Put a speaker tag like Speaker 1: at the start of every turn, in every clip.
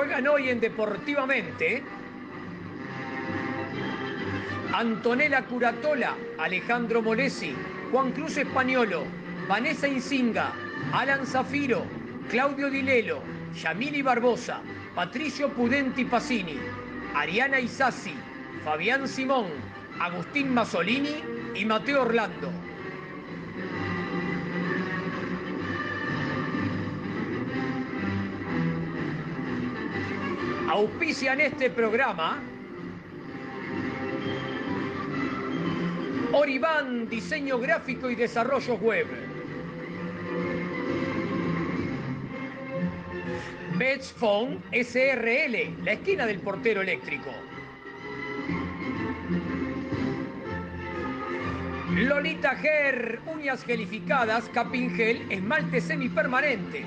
Speaker 1: Juegan hoy en Deportivamente Antonella Curatola, Alejandro Molesi, Juan Cruz Españolo, Vanessa Insinga, Alan Zafiro, Claudio Dilelo, Yamili Barbosa, Patricio Pudenti Pacini, Ariana Isasi, Fabián Simón, Agustín Masolini y Mateo Orlando. Auspician este programa Oribán, diseño gráfico y desarrollo web. Phone SRL, la esquina del portero eléctrico. Lolita Ger, uñas gelificadas, capingel, esmaltes semipermanentes.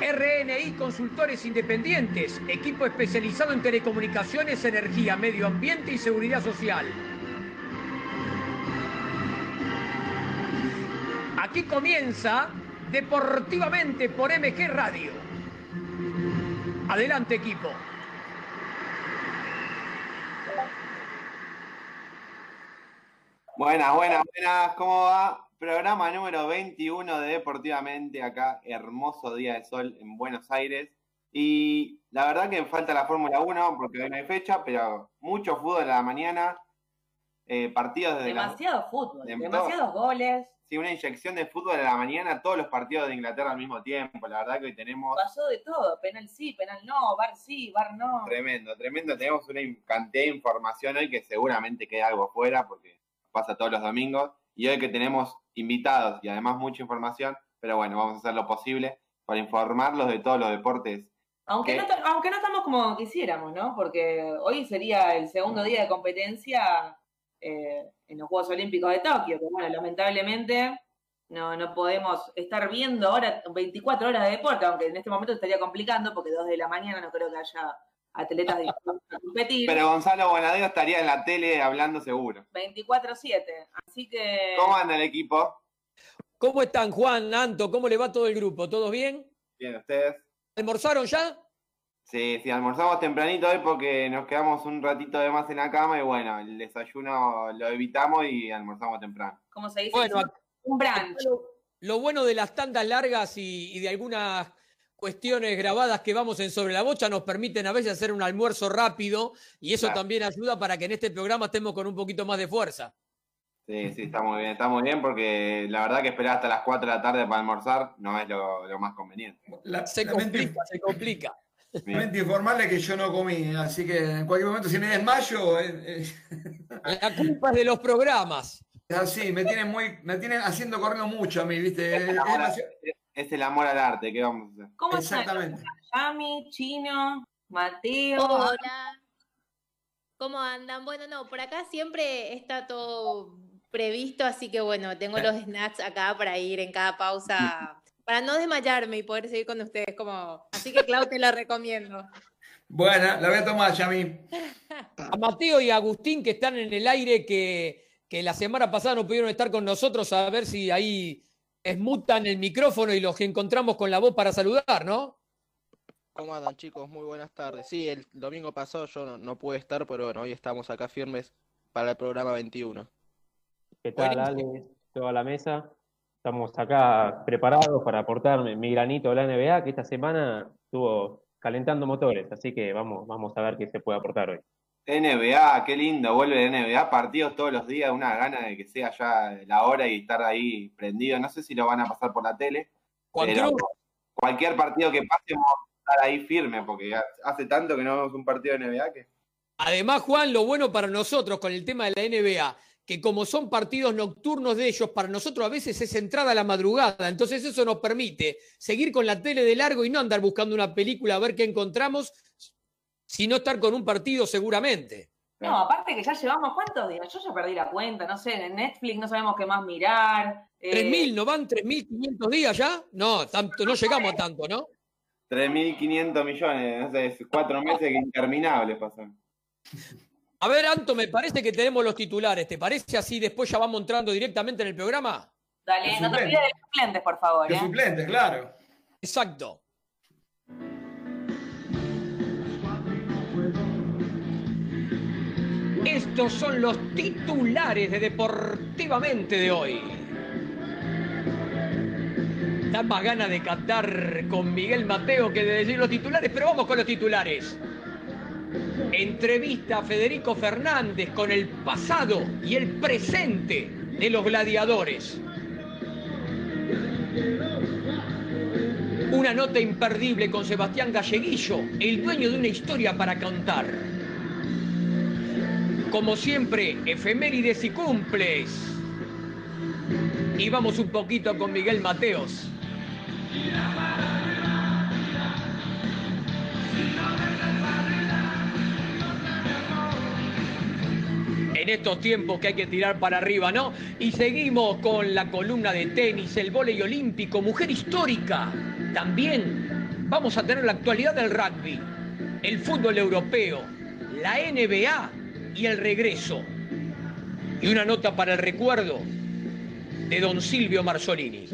Speaker 1: RNI Consultores Independientes, equipo especializado en telecomunicaciones, energía, medio ambiente y seguridad social. Aquí comienza Deportivamente por MG Radio. Adelante equipo.
Speaker 2: Buenas, buenas, buenas, ¿cómo va? Programa número 21 de Deportivamente, acá, hermoso día de sol en Buenos Aires. Y la verdad que falta la Fórmula 1 porque hoy no hay fecha, pero mucho fútbol a la mañana, eh, partidos de...
Speaker 3: Demasiado fútbol, demasiados goles.
Speaker 2: Sí, una inyección de fútbol a la mañana, todos los partidos de Inglaterra al mismo tiempo. La verdad que hoy tenemos...
Speaker 3: Pasó de todo, penal sí, penal no, bar sí, bar no.
Speaker 2: Tremendo, tremendo. Tenemos una cantidad de información hoy que seguramente queda algo fuera porque pasa todos los domingos. Y hoy que tenemos invitados y además mucha información, pero bueno, vamos a hacer lo posible para informarlos de todos los deportes.
Speaker 3: Aunque, no, aunque no estamos como quisiéramos, ¿no? Porque hoy sería el segundo día de competencia eh, en los Juegos Olímpicos de Tokio, que bueno, lamentablemente no, no podemos estar viendo ahora 24 horas de deporte, aunque en este momento estaría complicando porque dos de la mañana no creo que haya atletas de competir.
Speaker 2: Pero Gonzalo Bonadeo estaría en la tele hablando seguro.
Speaker 3: 24-7. Así que.
Speaker 2: ¿Cómo anda el equipo?
Speaker 1: ¿Cómo están, Juan, Anto? ¿Cómo le va todo el grupo? ¿Todos bien?
Speaker 2: Bien, ¿ustedes?
Speaker 1: ¿Almorzaron ya?
Speaker 2: Sí, sí, almorzamos tempranito hoy porque nos quedamos un ratito de más en la cama y bueno, el desayuno lo evitamos y almorzamos temprano.
Speaker 3: ¿Cómo se dice? Bueno, un brunch.
Speaker 1: Lo, bueno de las tandas largas y, y de algunas cuestiones grabadas que vamos en Sobre la Bocha nos permiten a veces hacer un almuerzo rápido y eso también ayuda para que en este programa estemos con un poquito más de fuerza.
Speaker 2: Sí, sí, está muy bien, está muy bien porque la verdad que esperar hasta las 4 de la tarde para almorzar no es lo, más conveniente.
Speaker 1: se, complica, se complica,
Speaker 4: Lamento informarle que yo no comí, así que en cualquier momento si me desmayo... Eh,
Speaker 1: eh. La culpa es de los programas.
Speaker 4: Así, me tienen muy, me tienen haciendo corriendo mucho a mí, ¿viste?
Speaker 2: es el amor al arte, ¿qué vamos a hacer?
Speaker 3: ¿Cómo Exactamente. Yami, Chino, Mateo.
Speaker 5: Hola. ¿Cómo andan? Bueno, no, por acá siempre está todo previsto, así que bueno, tengo los snacks acá para ir en cada pausa, para no desmayarme y poder seguir con ustedes como... Así que Clau, te lo recomiendo.
Speaker 4: Bueno, la voy a tomar, Yami.
Speaker 1: A Mateo y a Agustín que están en el aire, que, que la semana pasada no pudieron estar con nosotros, a ver si ahí esmutan el micrófono y los encontramos con la voz para saludar, ¿no?
Speaker 6: ¿Cómo andan chicos? Muy buenas tardes. Sí, el domingo pasado yo no, pude estar, pero bueno, hoy estamos acá firmes para el programa 21.
Speaker 7: ¿Qué tal, Ale? ¿Toda la mesa? estamos acá preparados para aportar mi granito a la NBA, que esta semana estuvo calentando motores, así que vamos, vamos a ver qué se puede aportar hoy.
Speaker 2: NBA, qué lindo, vuelve la NBA, partidos todos los días, una gana de que sea ya la hora y estar ahí prendido. No sé si lo van a pasar por la tele, pero cualquier partido que pase vamos a estar ahí firme, porque hace tanto que no vemos un partido de NBA que...
Speaker 1: Además, Juan, lo bueno para nosotros con el tema de la NBA, que como son partidos nocturnos de ellos, para nosotros a veces es entrada a la madrugada. Entonces eso nos permite seguir con la tele de largo y no andar buscando una película a ver qué encontramos, sino estar con un partido seguramente.
Speaker 3: No, aparte que ya llevamos cuántos días, yo ya perdí la cuenta, no sé, en Netflix no sabemos qué más mirar.
Speaker 1: Eh... ¿3.000? ¿No van 3.500 días ya? No, tanto, no llegamos a tanto, ¿no?
Speaker 2: 3.500 millones, no sé, cuatro meses que interminables pasan.
Speaker 1: A ver, Anto, me parece que tenemos los titulares. ¿Te parece así? Después ya vamos entrando directamente en el programa.
Speaker 3: Dale, no te olvides de suplentes, por favor.
Speaker 4: De
Speaker 3: ¿eh?
Speaker 4: suplentes, claro.
Speaker 1: Exacto. Estos son los titulares de Deportivamente de hoy. Da más ganas de cantar con Miguel Mateo que de decir los titulares, pero vamos con los titulares. Entrevista a Federico Fernández con el pasado y el presente de los gladiadores. Una nota imperdible con Sebastián Galleguillo, el dueño de una historia para contar. Como siempre, efemérides y cumples. Y vamos un poquito con Miguel Mateos. en estos tiempos que hay que tirar para arriba, ¿no? Y seguimos con la columna de tenis, el vóley olímpico, mujer histórica. También vamos a tener la actualidad del rugby, el fútbol europeo, la NBA y el regreso. Y una nota para el recuerdo de don Silvio Marzolini.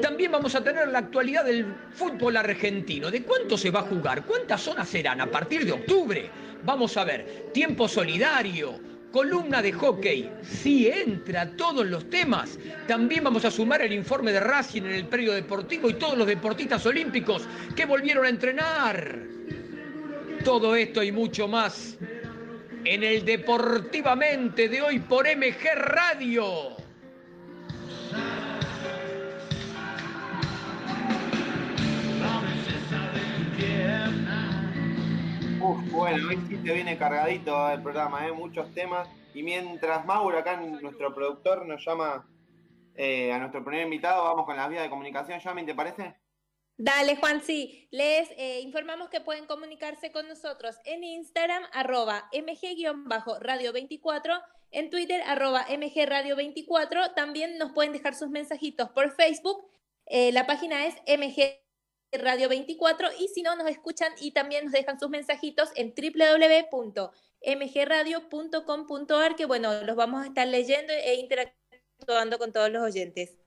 Speaker 1: También vamos a tener la actualidad del fútbol argentino. ¿De cuánto se va a jugar? ¿Cuántas zonas serán a partir de octubre? Vamos a ver, tiempo solidario, columna de hockey, si entra todos los temas. También vamos a sumar el informe de Racing en el periodo deportivo y todos los deportistas olímpicos que volvieron a entrenar. Todo esto y mucho más en el Deportivamente de hoy por MG Radio.
Speaker 2: Uf, bueno, hoy sí te viene cargadito el programa, ¿eh? muchos temas. Y mientras Mauro, acá nuestro productor, nos llama eh, a nuestro primer invitado, vamos con las vías de comunicación. Yami, ¿te parece?
Speaker 5: Dale, Juan, sí. Les eh, informamos que pueden comunicarse con nosotros en Instagram, arroba mg-radio24, en Twitter, arroba mgradio24. También nos pueden dejar sus mensajitos por Facebook. Eh, la página es mg Radio 24 y si no nos escuchan y también nos dejan sus mensajitos en www.mgradio.com.ar que bueno, los vamos a estar leyendo e interactuando con todos los oyentes.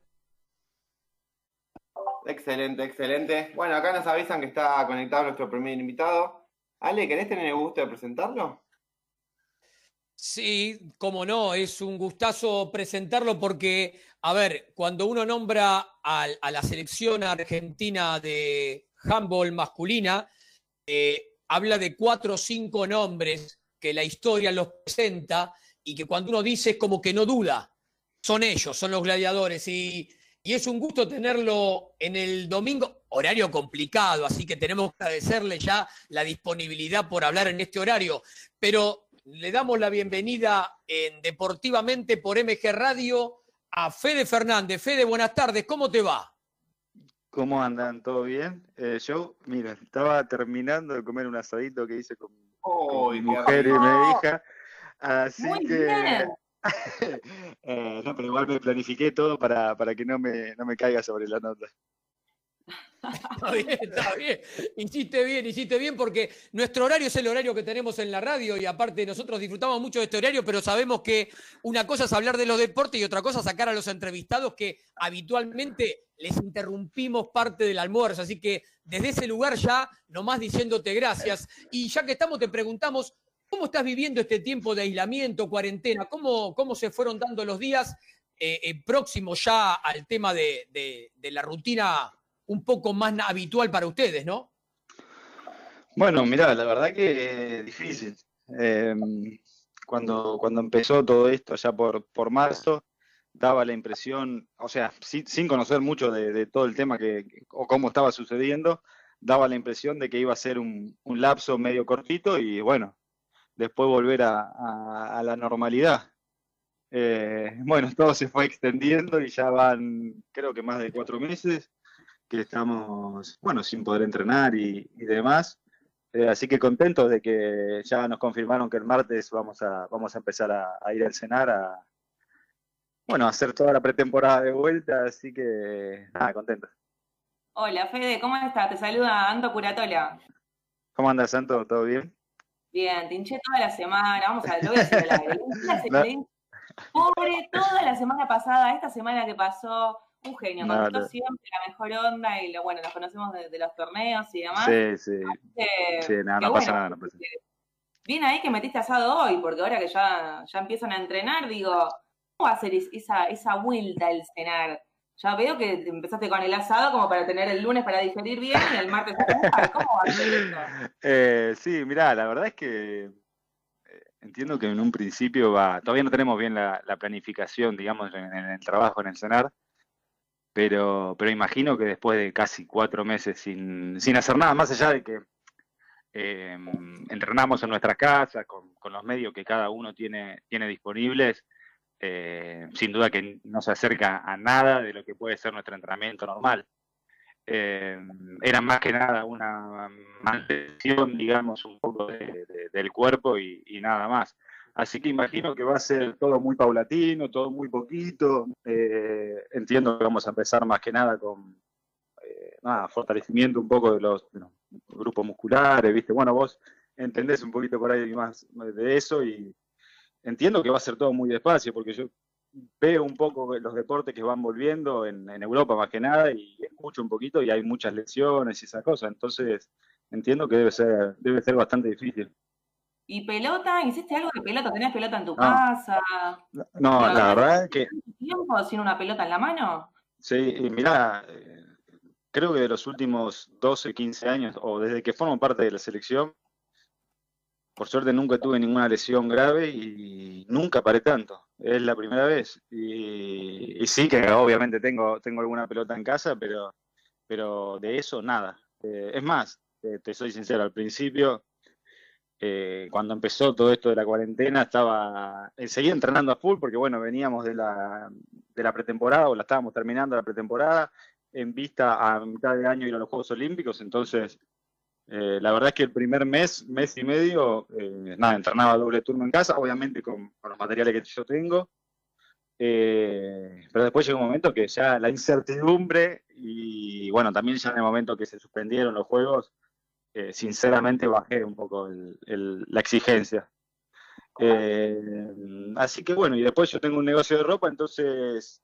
Speaker 2: Excelente, excelente. Bueno, acá nos avisan que está conectado nuestro primer invitado. Ale, ¿querés tener el gusto de presentarlo?
Speaker 1: Sí, como no, es un gustazo presentarlo porque, a ver, cuando uno nombra a, a la selección argentina de handball masculina, eh, habla de cuatro o cinco nombres que la historia los presenta y que cuando uno dice es como que no duda, son ellos, son los gladiadores y, y es un gusto tenerlo en el domingo, horario complicado, así que tenemos que agradecerle ya la disponibilidad por hablar en este horario, pero le damos la bienvenida en Deportivamente por MG Radio a Fede Fernández. Fede, buenas tardes, ¿cómo te va?
Speaker 8: ¿Cómo andan? ¿Todo bien? Eh, yo, mira, estaba terminando de comer un asadito que hice con,
Speaker 2: oh,
Speaker 8: con mi mujer y mi hija, así Muy que... Bien. eh, no, pero igual me planifiqué todo para, para que no me, no me caiga sobre la nota.
Speaker 1: Está bien, está bien. Hiciste bien, hiciste bien porque nuestro horario es el horario que tenemos en la radio y aparte nosotros disfrutamos mucho de este horario, pero sabemos que una cosa es hablar de los deportes y otra cosa es sacar a los entrevistados que habitualmente les interrumpimos parte del almuerzo. Así que desde ese lugar ya, nomás diciéndote gracias. Y ya que estamos, te preguntamos, ¿cómo estás viviendo este tiempo de aislamiento, cuarentena? ¿Cómo, cómo se fueron dando los días? eh, eh, próximo ya al tema de, de- la rutina un poco más habitual para ustedes, ¿no?
Speaker 8: Bueno, mirá, la verdad que es difícil. Eh, cuando, cuando empezó todo esto, ya por, por marzo, daba la impresión, o sea, sin, sin conocer mucho de, de todo el tema que, o cómo estaba sucediendo, daba la impresión de que iba a ser un, un lapso medio cortito y bueno, después volver a, a- a la normalidad. Eh, bueno, todo se fue extendiendo y ya van, creo que más de cuatro meses que estamos, bueno, sin poder entrenar y, y demás. Eh, así que contentos de que ya nos confirmaron que el martes vamos a, vamos a empezar a, a ir al cenar a, bueno, a hacer toda la pretemporada de vuelta, así que nada, contentos.
Speaker 3: Hola, Fede, ¿cómo estás? Te saluda Anto Curatola.
Speaker 8: ¿Cómo andas, Santo? ¿Todo bien?
Speaker 3: Bien, te hinché toda la semana. Vamos a ver, lo voy a decir al aire.
Speaker 8: No.
Speaker 3: Pobre, toda la semana pasada, esta semana que pasó, un genio,
Speaker 8: No,
Speaker 3: contestó
Speaker 8: no.
Speaker 3: siempre la mejor onda y lo, bueno, nos conocemos de, de los torneos y demás.
Speaker 8: Sí, sí, sí, nada, no pasa nada, no pasa nada.
Speaker 3: Bien ahí que metiste asado hoy, porque ahora que ya, ya empiezan a entrenar, digo, ¿cómo va a ser es- esa, esa vuelta al cenar? Ya veo que te empezaste con el asado como para tener el lunes para digerir bien y el martes. ¿Cómo va a ser esto?
Speaker 8: Eh, sí, mirá, la verdad es que eh, entiendo que en un principio va, todavía no tenemos bien la, la planificación, digamos, en, en el trabajo, en el cenar, pero, pero imagino que después de casi cuatro meses sin, sin hacer nada, más allá de que eh, entrenamos en nuestras casas con, con los medios que cada uno tiene, tiene disponibles, eh, sin duda que no se acerca a nada de lo que puede ser nuestro entrenamiento normal. Eh, era más que nada una mantención, digamos, un poco de- de- del cuerpo y, nada más. Así que imagino que va a ser todo muy paulatino, todo muy poquito. Eh, entiendo que vamos a empezar más que nada con fortalecimiento un poco de los, de los grupos musculares, ¿viste? Bueno, vos entendés un poquito por ahí más de eso y entiendo que va a ser todo muy despacio, porque yo veo un poco los deportes que van volviendo en, en Europa más que nada y escucho un poquito y hay muchas lesiones y esas cosas, entonces entiendo que debe ser, debe ser bastante difícil.
Speaker 3: ¿Y pelota? ¿Hiciste algo de pelota? ¿Tenías pelota en tu
Speaker 8: No.
Speaker 3: casa?
Speaker 8: No, la verdad es que
Speaker 3: ¿Tiempo sin una pelota en la mano?
Speaker 8: Sí, y mirá, eh, creo que de los últimos 12, 15 años, o desde que formo parte de la selección, por suerte nunca tuve ninguna lesión grave y nunca paré tanto. Es la primera vez. Y, sí que obviamente tengo, tengo alguna pelota en casa, pero, pero de eso nada. Eh, es más, te soy sincero, al principio, eh, cuando empezó todo esto de la cuarentena, estaba, eh, seguía entrenando a full porque bueno, veníamos de la, de la pretemporada o la estábamos terminando la pretemporada en vista a mitad de año ir a los Juegos Olímpicos, entonces eh, la verdad es que el primer mes, mes y medio, eh, nada, entrenaba doble turno en casa, obviamente con, con los materiales que yo tengo, eh, pero después llegó un momento que ya la incertidumbre y bueno, también ya en el momento que se suspendieron los Juegos, eh, sinceramente bajé un poco el- el- la exigencia. Eh, así que bueno, y después yo tengo un negocio de ropa, entonces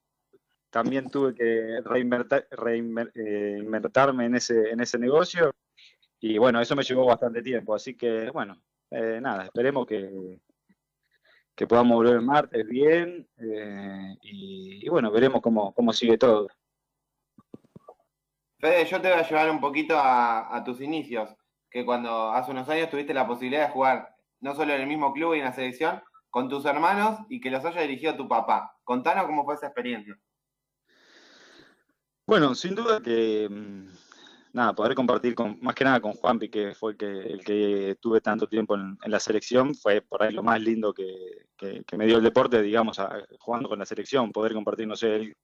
Speaker 8: también tuve que reinvertir, reinvertirme en ese, en ese negocio. Y bueno, eso me llevó bastante tiempo. Así que bueno, eh, nada, esperemos que, que podamos volver el martes bien. eh, y, y bueno, veremos cómo, cómo sigue todo.
Speaker 2: Fede, yo te voy a llevar un poquito a, a tus inicios, que cuando hace unos años tuviste la posibilidad de jugar no solo en el mismo club y en la selección, con tus hermanos y que los haya dirigido tu papá. Contanos cómo fue esa experiencia.
Speaker 8: Bueno, sin duda que mm, nada, poder compartir con, más que nada con Juanpi, que fue el que, el que tuve tanto tiempo en, la selección, fue por ahí lo más lindo que, que- me dio el deporte, digamos, a- jugando con la selección, poder compartir, no sé, él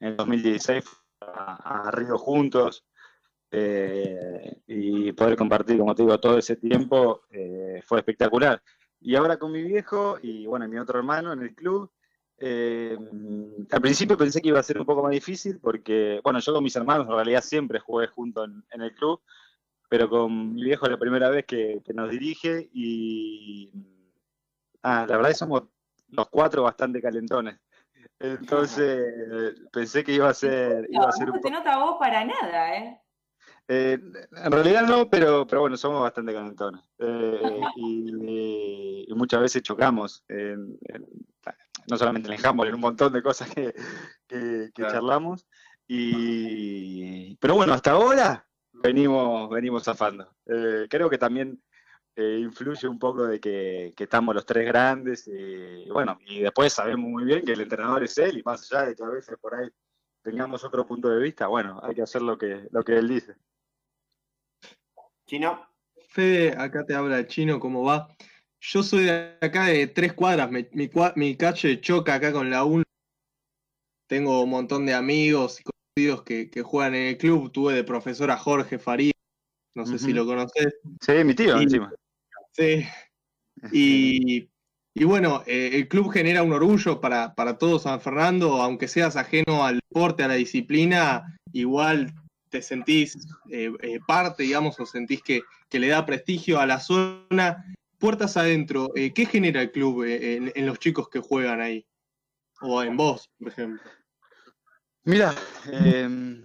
Speaker 8: en el 2016 a, a Río juntos eh, y poder compartir, como te digo, todo ese tiempo eh, fue espectacular. Y ahora con mi viejo y bueno, mi otro hermano en el club, eh, al principio pensé que iba a ser un poco más difícil porque, bueno, yo con mis hermanos en realidad siempre jugué junto en, en el club, pero con mi viejo es la primera vez que, que nos dirige y ah, la verdad es que somos los cuatro bastante calentones. Entonces pensé que iba a ser, iba a ser
Speaker 3: no
Speaker 8: un
Speaker 3: te nota vos para nada, ¿eh?
Speaker 8: eh, en realidad no, pero, pero bueno, somos bastante calentones. Eh, y, y muchas veces chocamos. En- en- no solamente en el handball, en un montón de cosas que, que- que charlamos. Y, pero bueno, hasta ahora venimos, venimos zafando. Eh, creo que también eh, influye un poco de que, que estamos los tres grandes y bueno, y después sabemos muy bien que el entrenador es él y más allá de que a veces por ahí tengamos otro punto de vista, bueno, hay que hacer lo que, lo que él dice.
Speaker 2: Chino.
Speaker 9: Fede, acá te habla el chino, ¿cómo va? Yo soy de acá de tres cuadras, mi, cua- mi calle choca acá con la 1. Tengo un montón de amigos y conocidos que, que juegan en el club. Tuve de profesor a Jorge Faría, no sé si lo conoces.
Speaker 8: Sí, mi tío
Speaker 9: Y-
Speaker 8: encima.
Speaker 9: Sí. Y, y bueno, eh, el club genera un orgullo para, para todo San Fernando, aunque seas ajeno al deporte, a la disciplina, igual te sentís eh, eh, parte, digamos, o sentís que, que le da prestigio a la zona. Puertas adentro, eh, ¿qué genera el club eh, en, los chicos que juegan ahí? O en vos, por ejemplo.
Speaker 8: Mira, eh,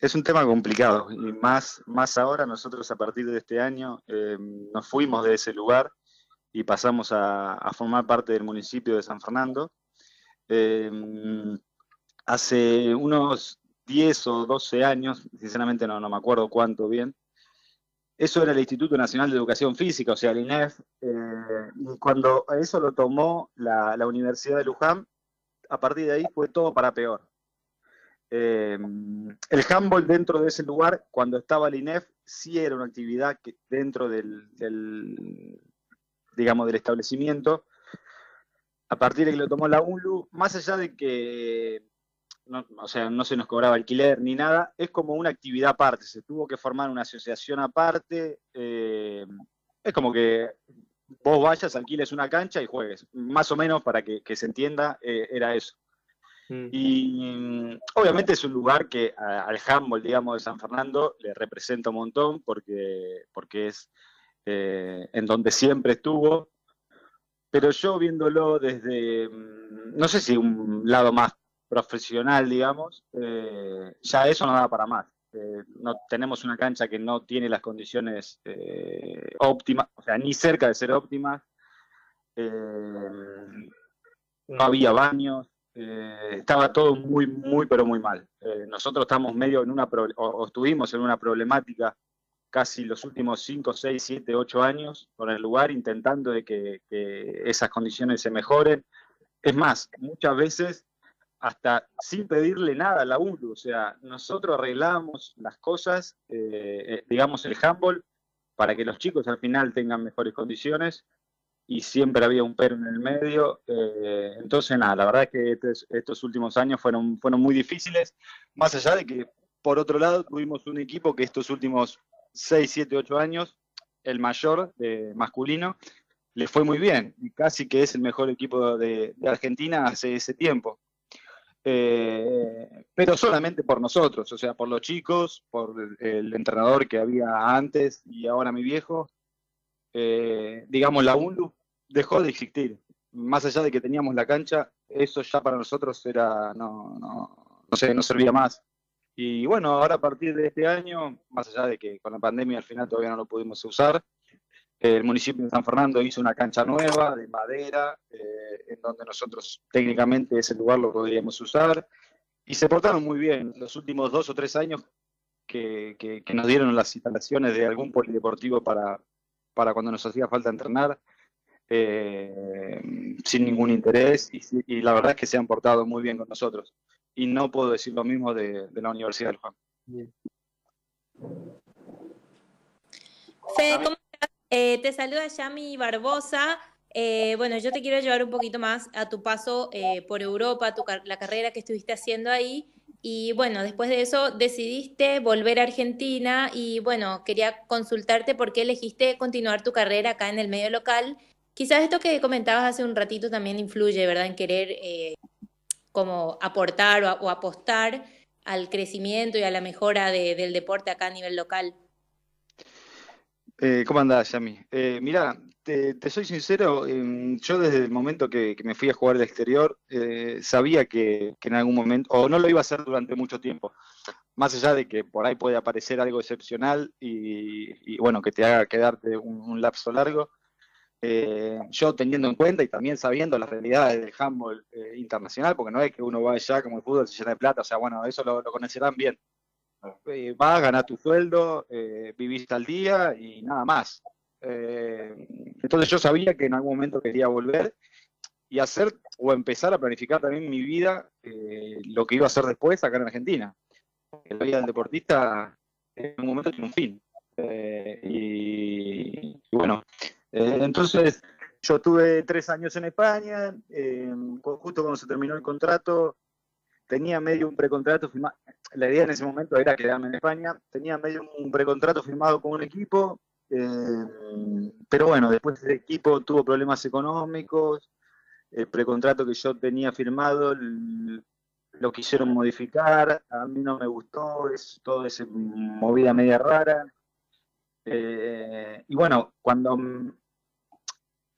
Speaker 8: es un tema complicado y más, más ahora nosotros a partir de este año eh, nos fuimos de ese lugar y pasamos a, a formar parte del municipio de San Fernando. Eh, hace unos 10 o 12 años, sinceramente no, no me acuerdo cuánto bien, eso era el Instituto Nacional de Educación Física, o sea, el INEF, eh, y cuando eso lo tomó la, Universidad de Luján, a partir de ahí fue todo para peor. Eh, el handball dentro de ese lugar, cuando estaba el INEF, sí era una actividad dentro del, del, digamos, del establecimiento. A partir de que lo tomó la UNLU, más allá de que no, o sea, no se nos cobraba alquiler ni nada, es como una actividad aparte, se tuvo que formar una asociación aparte, eh, es como que vos vayas, alquiles una cancha y juegues, más o menos para que, que se entienda, eh, era eso. Y mm, obviamente es un lugar que a- al handball, digamos, de San Fernando le representa un montón porque, porque es eh, en donde siempre estuvo. Pero yo viéndolo desde, mm, no sé si un lado más profesional, digamos, eh, ya eso no da para más. Eh, no tenemos una cancha que no tiene las condiciones eh, óptimas, o sea, ni cerca de ser óptimas. Eh, no había baños, eh, estaba todo muy, muy, pero muy mal. Eh, nosotros estamos medio en una, pro- o, o estuvimos en una problemática casi los últimos 5, 6, 7, 8 años con el lugar, intentando de que, que esas condiciones se mejoren. Es más, muchas veces hasta sin pedirle nada a la UNLU, o sea, nosotros arreglamos las cosas, eh, eh, digamos el handball, para que los chicos al final tengan mejores condiciones, y siempre había un pero en el medio. eh, entonces, nada, la verdad es que estos, últimos años fueron, fueron muy difíciles, más allá de que, por otro lado, tuvimos un equipo que estos últimos 6, 7, 8 años, el mayor eh, masculino, le fue muy bien, y casi que es el mejor equipo de Argentina hace ese tiempo. Eh, pero solamente por nosotros, o sea, por los chicos, por el, entrenador que había antes y ahora mi viejo, eh, digamos, la UNLU dejó de existir. Más allá de que teníamos la cancha, eso ya para nosotros era, no, no, no sé, no servía más. Y bueno, ahora a partir de este año, más allá de que con la pandemia al final todavía no lo pudimos usar, el municipio de San Fernando hizo una cancha nueva de madera, eh, en donde nosotros técnicamente ese lugar lo podríamos usar, y se portaron muy bien. Los últimos dos o tres años que, que- que nos dieron las instalaciones de algún polideportivo para, para cuando nos hacía falta entrenar, eh, sin ningún interés, y, y la verdad es que se han portado muy bien con nosotros. Y no puedo decir lo mismo de, de la Universidad del Juan.
Speaker 5: Fede, ¿cómo? Eh, te saluda Yami Barbosa. Eh, bueno, yo te quiero llevar un poquito más a tu paso eh, por Europa, tu la carrera que estuviste haciendo ahí. Y bueno, después de eso decidiste volver a Argentina y bueno, quería consultarte por qué elegiste continuar tu carrera acá en el medio local. Quizás esto que comentabas hace un ratito también influye, ¿verdad? En querer como aportar o, apostar al crecimiento y a la mejora de- del deporte acá a nivel local.
Speaker 8: Eh, ¿cómo andás, Yami? Eh, mira, te, soy sincero, em, yo desde el momento que, que me fui a jugar al exterior, eh, sabía que, en algún momento, o no lo iba a hacer durante mucho tiempo, más allá de que por ahí puede aparecer algo excepcional y, bueno, que te haga quedarte un, un lapso largo, eh, yo teniendo en cuenta y también sabiendo las realidades del handball internacional, porque no es que uno va allá como el fútbol se llena de plata, o sea, bueno, eso lo, lo conocerán bien. Eh, vas, ganar tu sueldo, eh, vivís al día y nada más. Eh, entonces yo sabía que en algún momento quería volver y hacer o empezar a planificar también mi vida, eh, lo que iba a hacer después acá en Argentina. La vida del deportista en un momento tiene un fin. Eh, y, y bueno, eh, entonces yo tuve tres años en España, justo cuando se terminó el contrato, tenía medio un precontrato firmado, la idea en ese momento era quedarme en España, tenía medio un precontrato firmado con un equipo, eh, pero bueno, después el equipo tuvo problemas económicos, el precontrato que yo tenía firmado lo quisieron modificar, a mí no me gustó, es toda esa movida media rara. Eh, y bueno, cuando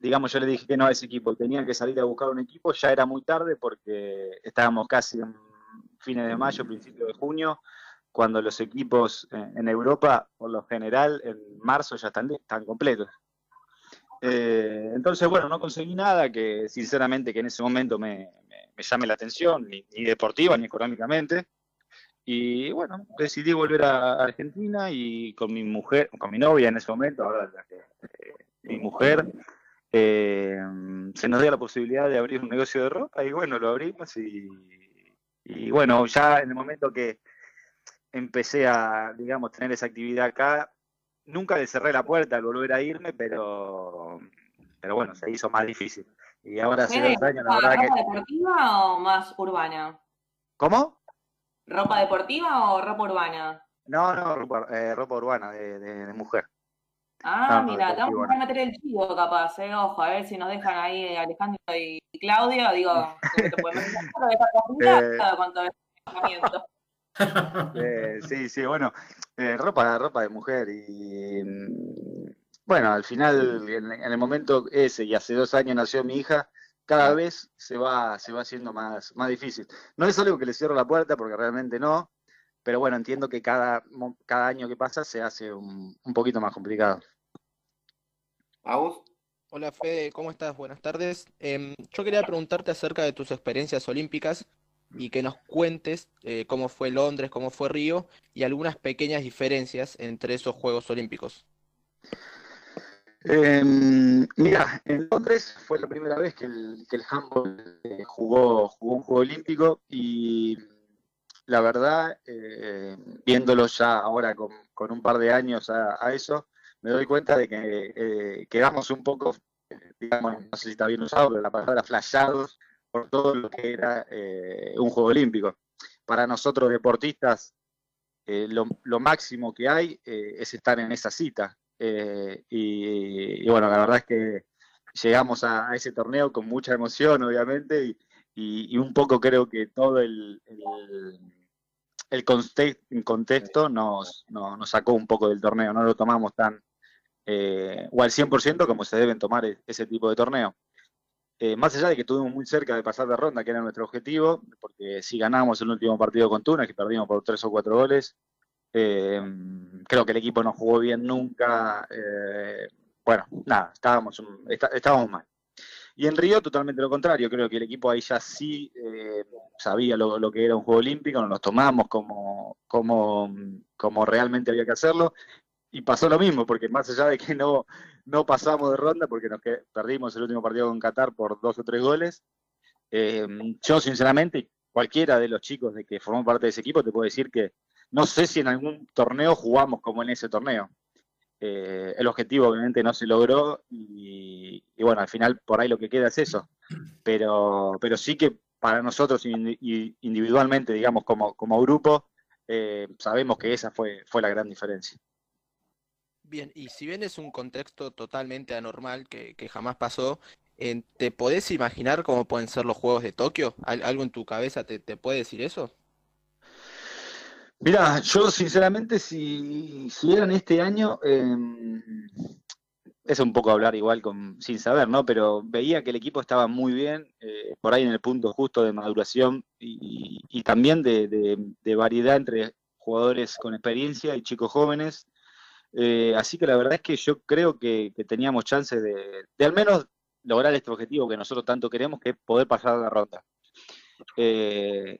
Speaker 8: digamos yo le dije que no a ese equipo y tenía que salir a buscar un equipo, ya era muy tarde porque estábamos casi en fines de mayo, principios de junio, cuando los equipos eh, en Europa, por lo general, en marzo ya están, están completos. Eh, entonces, bueno, no conseguí nada que sinceramente que en ese momento me, me- me llame la atención, ni, deportiva ni económicamente. Y bueno, decidí volver a Argentina y con mi mujer, con mi novia en ese momento, ahora eh, mi mujer, eh, se nos dio la posibilidad de abrir un negocio de ropa y bueno, lo abrimos y, y bueno, ya en el momento que empecé a, digamos, tener esa actividad acá, nunca le cerré la puerta al volver a irme, pero, pero bueno, se hizo más difícil. Y ahora hace dos años, la
Speaker 3: ¿ropa,
Speaker 8: verdad que...
Speaker 3: ropa deportiva o más urbana?
Speaker 8: ¿Cómo?
Speaker 3: ¿Ropa deportiva o ropa urbana?
Speaker 8: No, no, ropa, eh, ropa urbana de, de- de mujer.
Speaker 3: Ah,
Speaker 8: no,
Speaker 3: mira, te vamos a meter el chivo capaz, eh. Ojo, a ver si nos dejan ahí Alejandro y Claudio. Digo, te podemos entrenamiento.
Speaker 8: Eh, sí, sí, bueno, eh, ropa, ropa de mujer y mm, bueno, al final, en, en el momento ese, y hace dos años nació mi hija, cada vez se va, se va haciendo más, más difícil. No es algo que le cierro la puerta, porque realmente no, pero bueno, entiendo que cada, cada año que pasa se hace un, un poquito más complicado.
Speaker 2: ¿Agus?
Speaker 6: Hola Fede, ¿cómo estás? Buenas tardes. Em, yo quería preguntarte acerca de tus experiencias olímpicas y que nos cuentes eh, cómo fue Londres, cómo fue Río y algunas pequeñas diferencias entre esos Juegos Olímpicos.
Speaker 8: Eh, mira, en Londres fue la primera vez que el, que el handball eh, jugó, jugó un juego olímpico y la verdad, eh, viéndolo ya ahora con, con un par de años a, a eso, me doy cuenta de que eh, quedamos un poco, eh, digamos, no sé si está bien usado, pero la palabra flashados por todo lo que era eh, un juego olímpico. Para nosotros deportistas, lo, máximo que hay es estar en esa cita. Y, bueno, la verdad es que llegamos a, ese torneo con mucha emoción, obviamente, y, un poco creo que todo el, el, el conte- contexto nos, nos sacó un poco del torneo, no lo tomamos tan eh, o al 100% como se deben tomar e- ese tipo de torneo. Eh, más allá de que estuvimos muy cerca de pasar de ronda, que era nuestro objetivo, porque si ganamos el último partido con Túnez, que perdimos por tres o cuatro goles, eh, creo que el equipo no jugó bien nunca. bueno, nada, estábamos, mal. Y en Río totalmente lo contrario, creo que el equipo ahí ya sí sabía lo, que era un juego olímpico, nos lo tomamos como, como, como realmente había que hacerlo. Y pasó lo mismo, porque más allá de que no, no pasamos de ronda, porque nos perdimos el último partido con Qatar por dos o tres goles, eh, yo sinceramente, cualquiera de los chicos de que formó parte de ese equipo te puedo decir que no sé si en algún torneo jugamos como en ese torneo. Eh, el objetivo obviamente no se logró y, bueno, al final por ahí lo que queda es eso. Pero, pero sí que para nosotros individualmente, digamos, como, como grupo, eh, sabemos que esa fue, fue la gran diferencia.
Speaker 6: Bien, y si bien es un contexto totalmente anormal que, que jamás pasó, ¿te podés imaginar cómo pueden ser los Juegos de Tokio? ¿Al- ¿Algo en tu cabeza te, te puede decir eso?
Speaker 8: Mira, yo sinceramente, si, si eran este año, eh, es un poco hablar igual con, sin saber, ¿no? Pero veía que el equipo estaba muy bien, eh, por ahí en el punto justo de maduración y, y también de, de- de variedad entre jugadores con experiencia y chicos jóvenes. Eh, así que la verdad es que yo creo que, teníamos chances de, al menos lograr este objetivo que nosotros tanto queremos, que es poder pasar la ronda. Eh,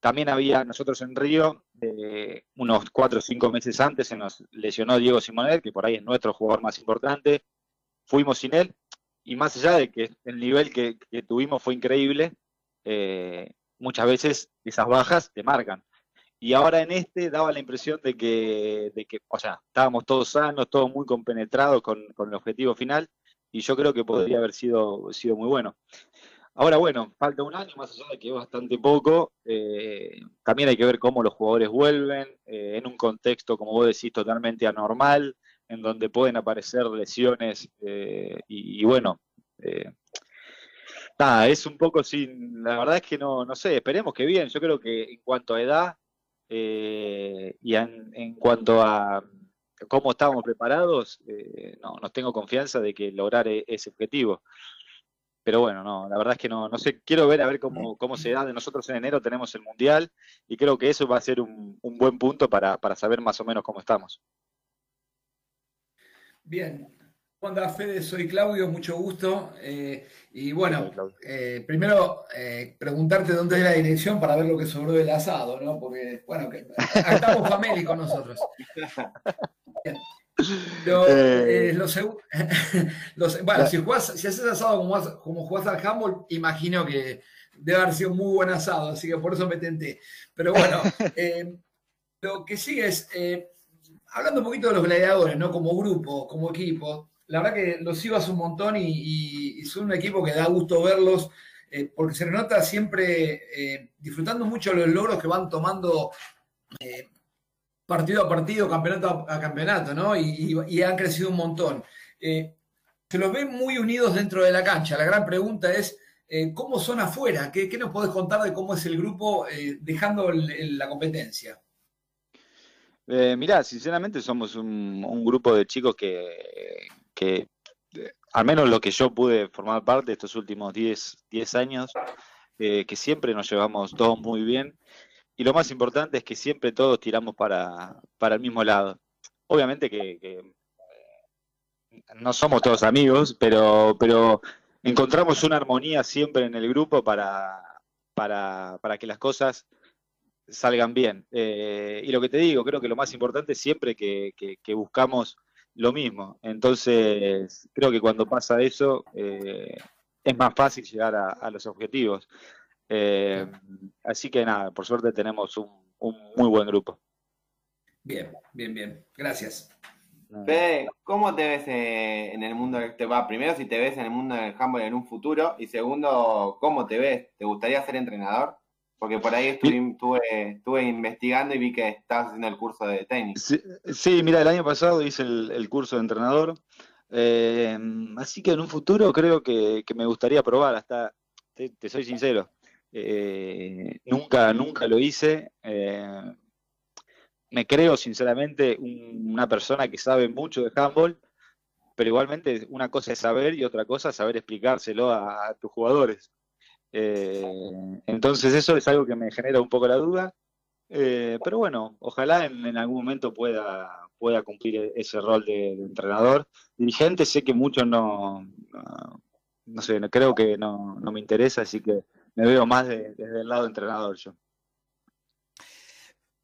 Speaker 8: también había nosotros en Río, eh, unos cuatro o cinco meses antes, se nos lesionó Diego Simonet, que por ahí es nuestro jugador más importante. Fuimos sin él, y más allá de que el nivel que, tuvimos fue increíble, eh, muchas veces esas bajas te marcan. Y ahora en este daba la impresión de que, de que o sea, estábamos todos sanos, todos muy compenetrados con, con, el objetivo final, y yo creo que podría haber sido, sido muy bueno. Ahora, bueno, falta un año, más allá de que es bastante poco. Eh, también hay que ver cómo los jugadores vuelven eh, en un contexto, como vos decís, totalmente anormal, en donde pueden aparecer lesiones eh, y, bueno. nada, es un poco sin. La verdad es que no, no sé, esperemos que bien. Yo creo que en cuanto a edad y en, cuanto a cómo estábamos preparados, no, no tengo confianza de que lograr e, ese objetivo pero bueno, no, la verdad es que no, no sé, quiero ver a ver cómo, cómo se da. Nosotros en enero tenemos el Mundial y creo que eso va a ser un, buen punto para, saber más o menos cómo estamos.
Speaker 4: Bien, Juan Fede, soy Claudio, mucho gusto. Eh, y bueno, eh, primero eh, preguntarte dónde es la dirección para ver lo que sobró del asado, ¿no? Porque, bueno, estamos famélicos nosotros. Bien. Eh, bueno, si, si haces asado como, como jugás al handball, imagino que debe haber sido muy buen asado, así que por eso me tenté. Pero bueno, lo que sigue es, hablando un poquito de los gladiadores, ¿no? Como grupo, como equipo, la verdad que los sigo hace un montón y, son un equipo que da gusto verlos, porque se nota siempre disfrutando mucho los logros que van tomando partido a partido, campeonato a, campeonato, ¿no? Y, han crecido un montón. Eh, se los ven muy unidos dentro de la cancha. La gran pregunta es, eh, ¿cómo son afuera? ¿Qué, nos podés contar de cómo es el grupo eh, dejando la competencia?
Speaker 8: mirá, sinceramente somos un, grupo de chicos que, que, al menos lo que yo pude formar parte estos últimos 10, 10 años, que siempre nos llevamos todos muy bien y lo más importante es que siempre todos tiramos para, el mismo lado. Obviamente que, eh, no somos todos amigos, pero, pero encontramos una armonía siempre en el grupo para, para, que las cosas salgan bien. Eh, y lo que te digo, creo que lo más importante es siempre que, buscamos lo mismo. Entonces, creo que cuando pasa eso, eh, es más fácil llegar a los objetivos. Eh, así que nada, por suerte tenemos un, muy buen grupo.
Speaker 4: Bien, bien, bien. Gracias.
Speaker 2: Fede, ¿cómo te ves eh, en el mundo del te va? Primero, si te ves en el mundo del handball en un futuro, y segundo, ¿cómo te ves? ¿Te gustaría ser entrenador? Porque por ahí estuve, estuve, investigando y vi que estabas haciendo el curso de tenis.
Speaker 8: Sí, mira, el año pasado hice el, curso de entrenador. Eh, así que en un futuro creo que, me gustaría probar, hasta, te soy sincero, eh, nunca, nunca lo hice. Eh, me creo sinceramente una persona que sabe mucho de handball, pero igualmente una cosa es saber y otra cosa es saber explicárselo a, tus jugadores. Eh, entonces eso es algo que me genera un poco la duda. pero bueno, ojalá en, algún momento pueda, pueda cumplir ese rol de, entrenador. Dirigente sé que mucho no, no, sé, creo que no, no me interesa, así que me veo más desde el lado entrenador yo.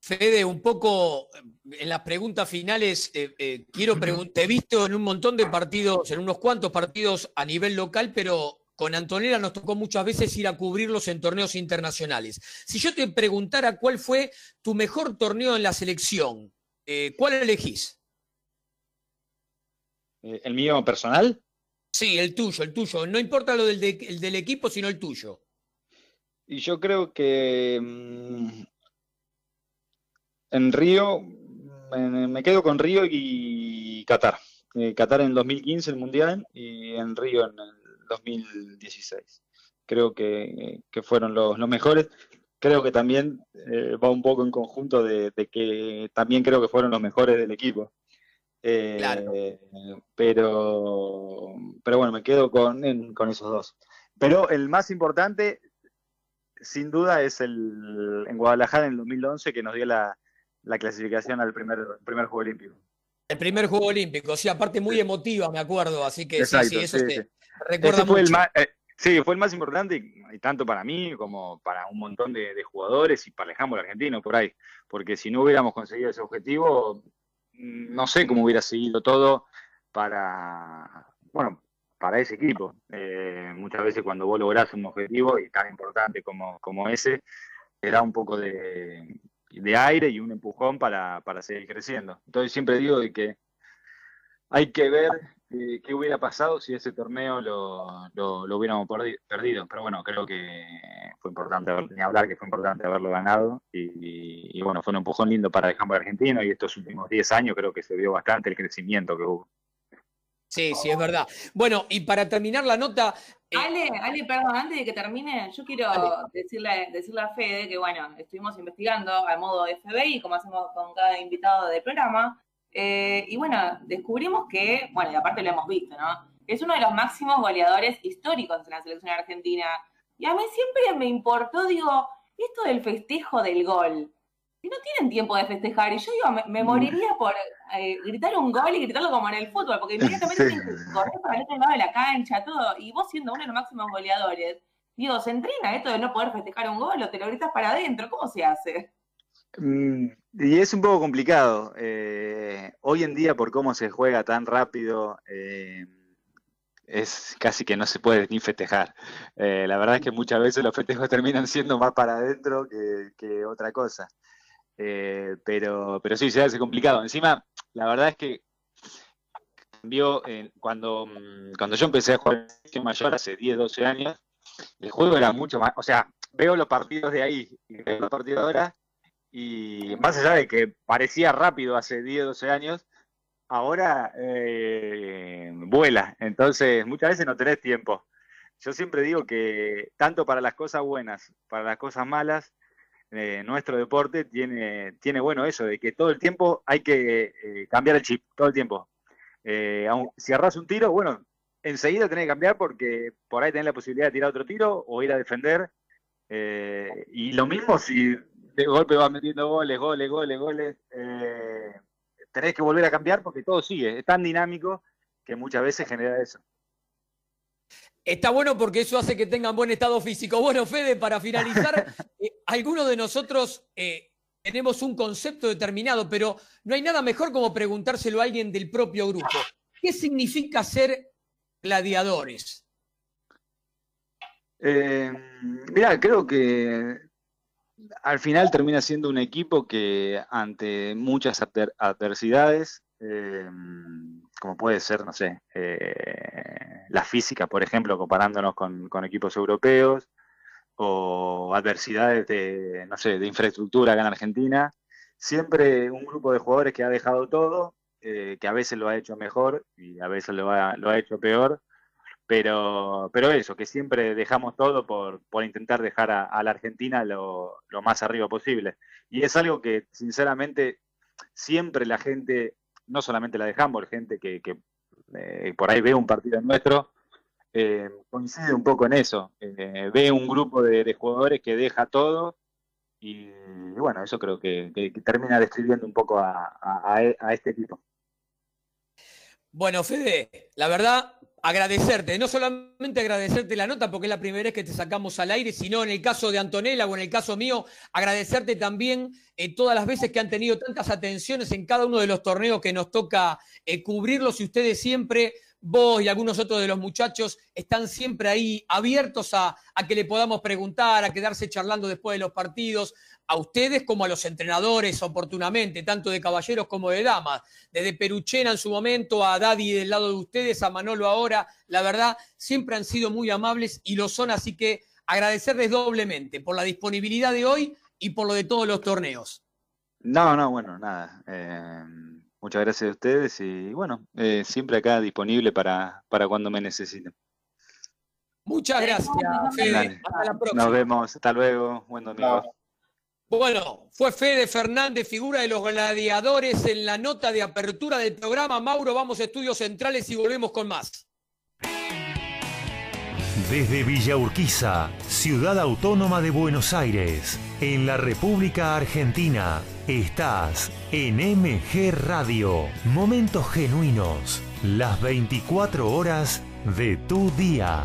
Speaker 1: Fede, un poco en las preguntas finales, eh, eh, quiero preguntar, te he visto en un montón de partidos, en unos cuantos partidos a nivel local, pero con Antonella nos tocó muchas veces ir a cubrirlos en torneos internacionales. Si yo te preguntara cuál fue tu mejor torneo en la selección, eh, ¿cuál elegís?
Speaker 8: ¿El mío personal?
Speaker 1: Sí, el tuyo, el tuyo. No importa lo del, el del equipo, sino el tuyo.
Speaker 8: Y yo creo que mm, en Río, me, quedo con Río y Qatar. Eh, Qatar en 2015 el Mundial y en Río en el 2016. Creo que, fueron los, mejores. Creo que también eh, va un poco en conjunto de, que también creo que fueron los mejores del equipo. Eh, pero, pero bueno, me quedo con, con esos dos. Pero el más importante, sin duda es el en Guadalajara en el 2011 que nos dio la, clasificación al primer, primer Juego Olímpico.
Speaker 1: El primer juego olímpico, sí, aparte muy emotiva, me acuerdo, así que
Speaker 8: Exacto,
Speaker 1: sí, sí, eso
Speaker 8: sí, sí.
Speaker 1: Recuerda
Speaker 8: Ese fue el más, eh, sí, fue el más importante, y, tanto para mí como para un montón de, de jugadores y para el handball argentino por ahí. Porque si no hubiéramos conseguido ese objetivo, no sé cómo hubiera seguido todo para, bueno, para ese equipo. Eh, muchas veces cuando vos lográs un objetivo y tan importante como, como ese, te da un poco de, de aire y un empujón para, para seguir creciendo. Entonces siempre digo de que hay que ver eh, qué hubiera pasado si ese torneo lo, lo, lo hubiéramos perdi- perdido. Pero bueno, creo que fue importante haber, ni hablar que fue importante haberlo ganado. Y, y bueno, fue un empujón lindo para el handball argentino y estos últimos 10 años creo que se vio bastante el crecimiento que hubo.
Speaker 1: Sí, sí, es verdad. Bueno, y para terminar la nota, eh,
Speaker 3: Ale, Ale, perdón, antes de que termine, yo quiero decirle, decirle a Fede que, bueno, estuvimos investigando a modo FBI, como hacemos con cada invitado del programa, eh, y bueno, descubrimos que, bueno, y aparte lo hemos visto, ¿no? Es uno de los máximos goleadores históricos en la selección argentina. Y a mí siempre me importó, digo, esto del festejo del gol. Si no tienen tiempo de festejar, y yo digo, me, me moriría por eh, gritar un gol y gritarlo como en el fútbol, porque inmediatamente
Speaker 8: Sí.
Speaker 3: correr para el otro lado de la cancha, todo, y vos siendo uno de los máximos goleadores, digo, ¿se entrena esto de no poder festejar un gol o te lo gritas para adentro? ¿Cómo se hace?
Speaker 8: Mm, Y es un poco complicado. eh, hoy en día, por cómo se juega tan rápido, eh, es casi que no se puede ni festejar. Eh, la verdad es que muchas veces los festejos terminan siendo más para adentro que, otra cosa. Pero, pero sí, se hace complicado. Encima, la verdad es que cambió cuando, mm, cuando yo empecé a jugar en selección mayor hace 10, 12 años, el juego era mucho más, o sea, veo los partidos de ahí y veo los partidos de ahora, y más allá de que parecía rápido hace 10, 12 años, ahora eh, vuela. Entonces, muchas veces no tenés tiempo. Yo siempre digo que tanto para las cosas buenas, para las cosas malas, eh, nuestro deporte tiene, tiene bueno eso, de que todo el tiempo hay que eh, cambiar el chip, todo el tiempo. Aun- si agarras un tiro, bueno, enseguida tenés que cambiar porque por ahí tenés la posibilidad de tirar otro tiro o ir a defender. Y lo mismo si de golpe vas metiendo goles, goles, goles, goles, eh, tenés que volver a cambiar porque todo sigue. Es tan dinámico que muchas veces genera eso.
Speaker 1: Está bueno porque eso hace que tengan buen estado físico. Bueno, Fede, para finalizar, eh, algunos de nosotros eh, tenemos un concepto determinado, pero no hay nada mejor como preguntárselo a alguien del propio grupo. ¿Qué significa ser gladiadores?
Speaker 8: Eh, mira, creo que al final termina siendo un equipo que ante muchas adver- adversidades, eh, como puede ser, no sé, eh, la física, por ejemplo, comparándonos con, con equipos europeos, o adversidades de, no sé, de infraestructura acá en Argentina, siempre un grupo de jugadores que ha dejado todo, eh, que a veces lo ha hecho mejor y a veces lo ha, lo ha hecho peor, pero, pero eso, que siempre dejamos todo por, por intentar dejar a, la Argentina lo, lo más arriba posible. Y es algo que, sinceramente, siempre la gente, no solamente la dejamos, gente que, que eh, por ahí ve un partido nuestro, eh, coincide un poco en eso. Eh, ve un grupo de, de jugadores que deja todo y, bueno, eso creo que, termina describiendo un poco a, a- a- a este equipo.
Speaker 1: Bueno, Fede, la verdad, agradecerte, no solamente agradecerte la nota, porque es la primera vez que te sacamos al aire, sino en el caso de Antonella o en el caso mío, agradecerte también eh, todas las veces que han tenido tantas atenciones en cada uno de los torneos que nos toca eh, cubrirlos y ustedes siempre, vos y algunos otros de los muchachos, están siempre ahí abiertos a, a que le podamos preguntar, a quedarse charlando después de los partidos, a ustedes como a los entrenadores oportunamente, tanto de caballeros como de damas desde Peruchena en su momento, a Daddy del lado de ustedes, a Manolo ahora, la verdad, siempre han sido muy amables y lo son, así que agradecerles doblemente por la disponibilidad de hoy y por lo de todos los torneos.
Speaker 8: No, no, bueno, nada. eh, muchas gracias a ustedes y bueno, eh, siempre acá disponible para, para cuando me necesiten.
Speaker 1: Muchas gracias, Fede. Hasta la próxima.
Speaker 8: Nos vemos, hasta luego, buen domingo.
Speaker 1: Bueno, fue Fede Fernández, figura de los gladiadores en la nota de apertura del programa. Mauro, vamos a estudios centrales y volvemos con más.
Speaker 10: Desde Villa Urquiza, ciudad autónoma de Buenos Aires, en la República Argentina, estás en MG Radio. Momentos genuinos, las 24 horas de tu día.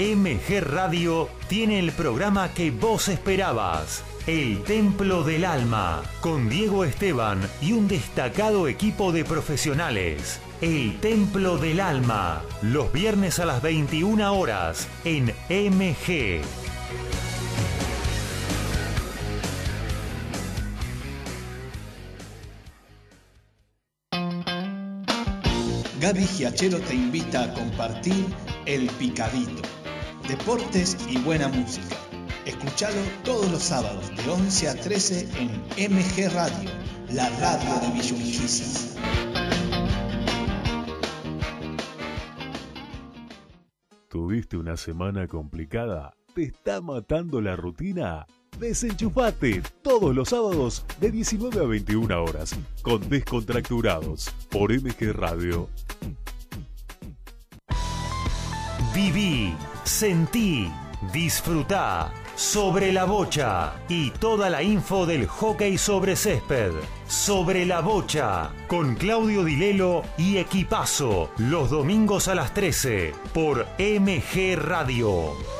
Speaker 10: MG Radio tiene el programa que vos esperabas. El Templo del Alma, con Diego Esteban y un destacado equipo de profesionales. El Templo del Alma, los viernes a las 21 horas en MG.
Speaker 11: Gaby Giachero te invita a compartir El Picadito. Deportes y buena música. Escuchalo todos los sábados de 11 a 13 en MG Radio, la radio de Villurquiza.
Speaker 12: ¿Tuviste una semana complicada? ¿Te está matando la rutina? Desenchufate todos los sábados de 19 a 21 horas con Descontracturados por MG Radio.
Speaker 10: Viví, sentí, disfrutá sobre la bocha y toda la info del hockey sobre césped. Sobre la bocha con Claudio Dilelo y Equipazo los domingos a las 13 por MG Radio.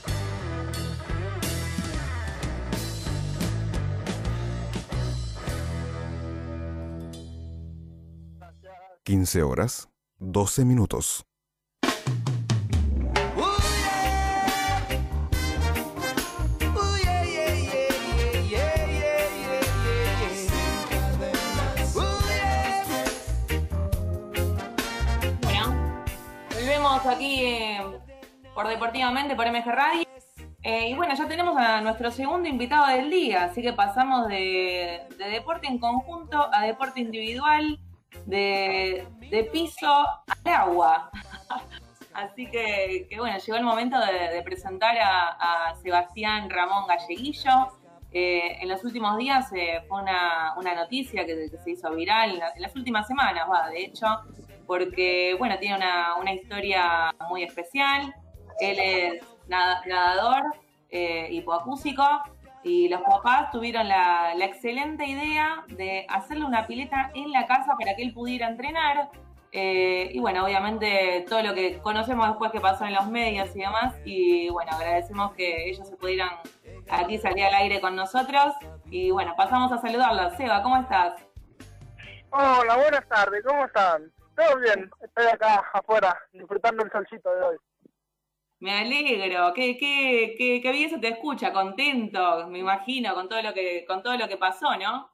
Speaker 13: 15 horas, 12 minutos.
Speaker 3: Aquí eh, por Deportivamente, por MG Radio. Eh, y bueno, ya tenemos a nuestro segundo invitado del día, así que pasamos de deporte en conjunto a deporte individual, de, de piso al agua. Así que, que, bueno, llegó el momento de, presentar a, Sebastián Ramón Galleguillo. Eh, en los últimos días eh, fue una, una noticia que, se hizo viral, en, en, las últimas semanas, va, de hecho, porque, bueno, tiene una, una historia muy especial. Él es nadador eh, hipoacúsico y los papás tuvieron la, la, excelente idea de hacerle una pileta en la casa para que él pudiera entrenar. Eh, y bueno, obviamente todo lo que conocemos después que pasó en los medios y demás. Y bueno, agradecemos que ellos se pudieran aquí salir al aire con nosotros. Y bueno, pasamos a saludarlos. Seba, ¿cómo estás?
Speaker 14: Hola, buenas tardes, ¿cómo están? Todo bien, estoy acá afuera disfrutando el solcito de hoy.
Speaker 3: Me alegro, qué, qué, qué, qué, bien se te escucha, contento, me imagino, con todo lo que, con todo lo que pasó, ¿no?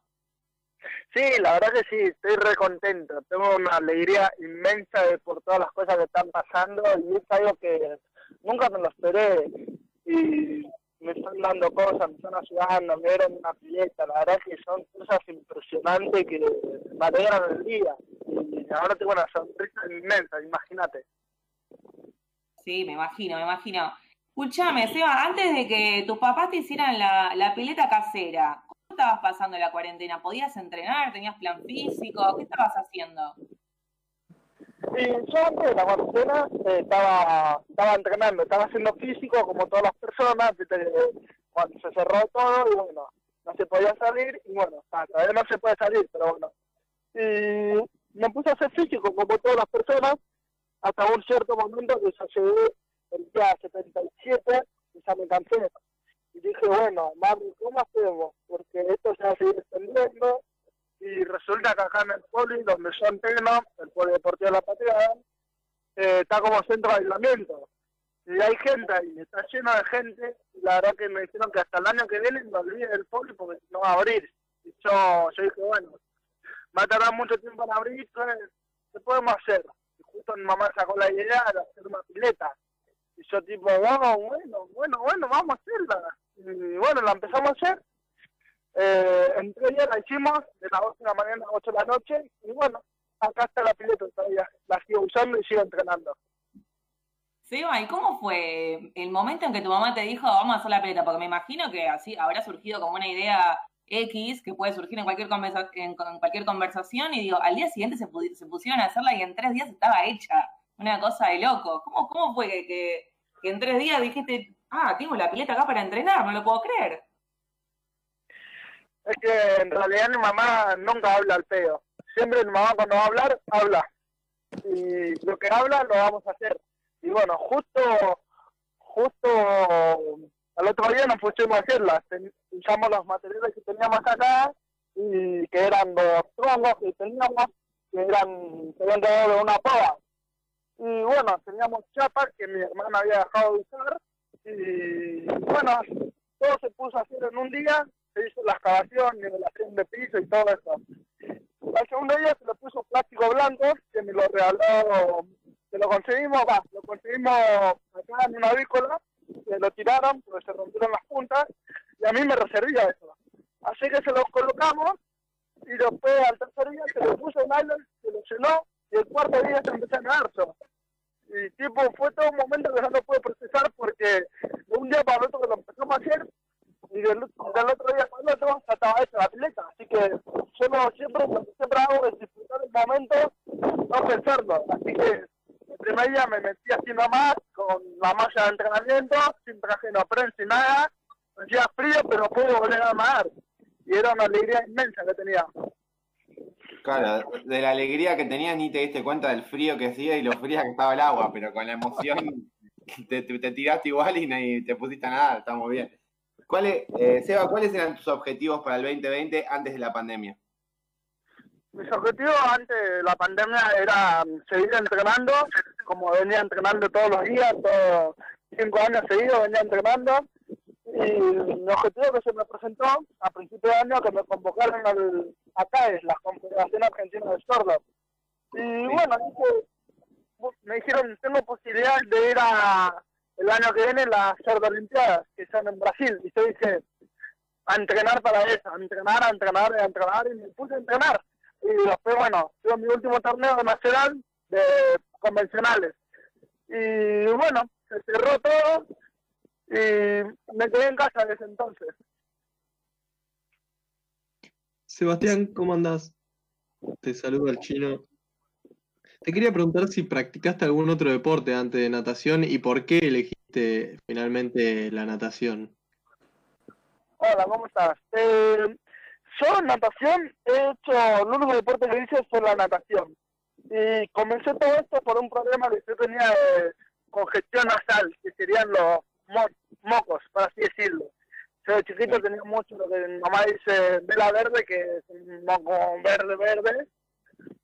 Speaker 14: Sí, la verdad que sí, estoy re contento, tengo una alegría inmensa por todas las cosas que están pasando y es algo que nunca me lo esperé. Y me están dando cosas, me están ayudando, me dieron una pileta, la verdad que son cosas impresionantes que me alegran el día. Y ahora tengo una sonrisa inmensa, imagínate.
Speaker 3: Sí, me imagino, me imagino. Escúchame, Seba, antes de que tus papás te hicieran la, la pileta casera, ¿cómo estabas pasando la cuarentena? ¿Podías entrenar? ¿Tenías plan físico? ¿Qué estabas haciendo?
Speaker 14: Sí, yo antes de la cuarentena eh, estaba, estaba entrenando, estaba haciendo físico como todas las personas, cuando se cerró todo y bueno, no se podía salir y bueno, todavía no se puede salir, pero bueno. Y me puse a hacer físico como todas las personas hasta un cierto momento que ya llegué el día 77 y ya me cansé. Y dije, bueno, madre, ¿cómo hacemos? Porque esto se va a seguir extendiendo y resulta que acá en el poli, donde yo entreno, el polideportivo de la Patriada, eh, está como centro de aislamiento. Y hay gente ahí, está lleno de gente, y la verdad que me dijeron que hasta el año que viene me olvide del poli porque no va a abrir. Y yo, yo dije, bueno, va a tardar mucho tiempo en abrir, ¿qué podemos hacer? Mi mamá sacó la idea de hacer una pileta. Y yo tipo, bueno, bueno, bueno, bueno, vamos a hacerla. Y bueno, la empezamos a hacer. Eh, en tres días la hicimos, de las 8 de la mañana a 8 de la noche. Y bueno, acá está la pileta todavía. La sigo usando y sigo entrenando.
Speaker 3: Seba, ¿y cómo fue el momento en que tu mamá te dijo vamos a hacer la pileta? Porque me imagino que así habrá surgido como una idea X que puede surgir en cualquier, conversa en, en cualquier conversación y digo, al día siguiente se, pusieron a hacerla y en tres días estaba hecha. Una cosa de loco. ¿Cómo, cómo fue que, en tres días dijiste, ah, tengo la pileta acá para entrenar? No lo puedo creer.
Speaker 14: Es que en realidad mi mamá nunca habla al pedo. Siempre mi mamá cuando va a hablar, habla. Y lo que habla lo vamos a hacer. Y bueno, justo, justo al otro día nos pusimos a hacerlas. Usamos los materiales que teníamos acá y que eran los troncos que teníamos, que eran, se habían de una pava. Y bueno, teníamos chapas que mi hermana había dejado de usar. Y bueno, todo se puso a hacer en un día. Se hizo la excavación, nivelación de piso y todo eso. Al segundo día se le puso plástico blanco, que me lo regaló, que lo conseguimos, va, lo conseguimos acá en una avícola se lo tiraron porque se rompieron las puntas y a mí me reservía eso. Así que se los colocamos y después al tercer día se lo puso en nylon, se lo llenó y el cuarto día se empezó a nadar Y tipo, fue todo un momento que no lo pude procesar porque de un día para el otro que lo empezamos a hacer y del, otro día para el otro ya estaba hecha la pileta. Así que yo no, siempre, siempre hago es disfrutar el momento, no pensarlo. Así que primer día me metí así nomás, con la malla de entrenamiento, sin traje no prensa sin nada. Hacía frío, pero pude volver a nadar. Y era una alegría inmensa que tenía.
Speaker 2: Claro, de la alegría que tenía ni te diste cuenta del frío que hacía y lo fría que estaba el agua, pero con la emoción te, te, te tiraste igual y, te pusiste a nadar, estamos bien. ¿Cuáles, eh, Seba, ¿cuáles eran tus objetivos para el 2020 antes de la pandemia?
Speaker 14: Mis objetivos antes de la pandemia era seguir entrenando, como venía entrenando todos los días, todos cinco años seguidos venía entrenando. Y mi objetivo que se me presentó a principio de año que me convocaron al, a CAES, la Confederación Argentina de Sordos. Y bueno, me dijeron, tengo posibilidad de ir a, el año que viene las Olimpiadas, que son en Brasil, y yo dije, a entrenar para eso, a entrenar, a entrenar, a entrenar, y me puse a entrenar. Y después, bueno, tuve mi último torneo nacional de convencionales. Y bueno, se cerró todo y me quedé en casa desde entonces.
Speaker 9: Sebastián, ¿cómo andás? Te saludo al chino. Te quería preguntar si practicaste algún otro deporte antes de natación y por qué elegiste finalmente la natación.
Speaker 14: Hola, ¿cómo estás? Eh, yo natación he hecho, el único deporte que hice fue la natación. Y comencé todo esto por un problema que yo tenía de congestión nasal, que serían los mocos, por así decirlo. Yo de chiquito tenía mucho lo que mi mamá dice vela verde, que es un moco verde, verde.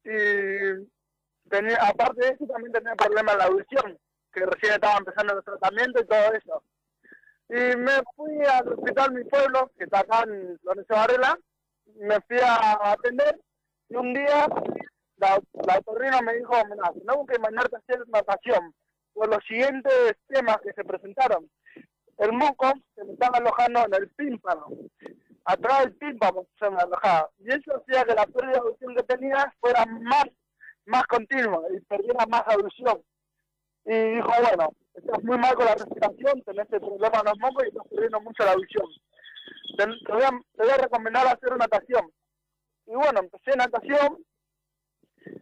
Speaker 14: Y tenía, aparte de eso, también tenía problemas en la audición, que recién estaba empezando el tratamiento y todo eso. Y me fui al hospital mi pueblo, que está acá en Lorenzo Varela, me fui a atender y un día la, la me dijo, mira, tenemos que mandarte a hacer natación por los siguientes temas que se presentaron. El moco se me estaba alojando en el tímpano, atrás del tímpano se me alojaba. Y eso hacía que la pérdida de audición que tenía fuera más, más continua y perdiera más audición. Y dijo, bueno, estás muy mal con la respiración, tenés el problema en los mocos y estás perdiendo mucho la audición. Te, voy a, recomendar hacer natación. Y bueno, empecé natación.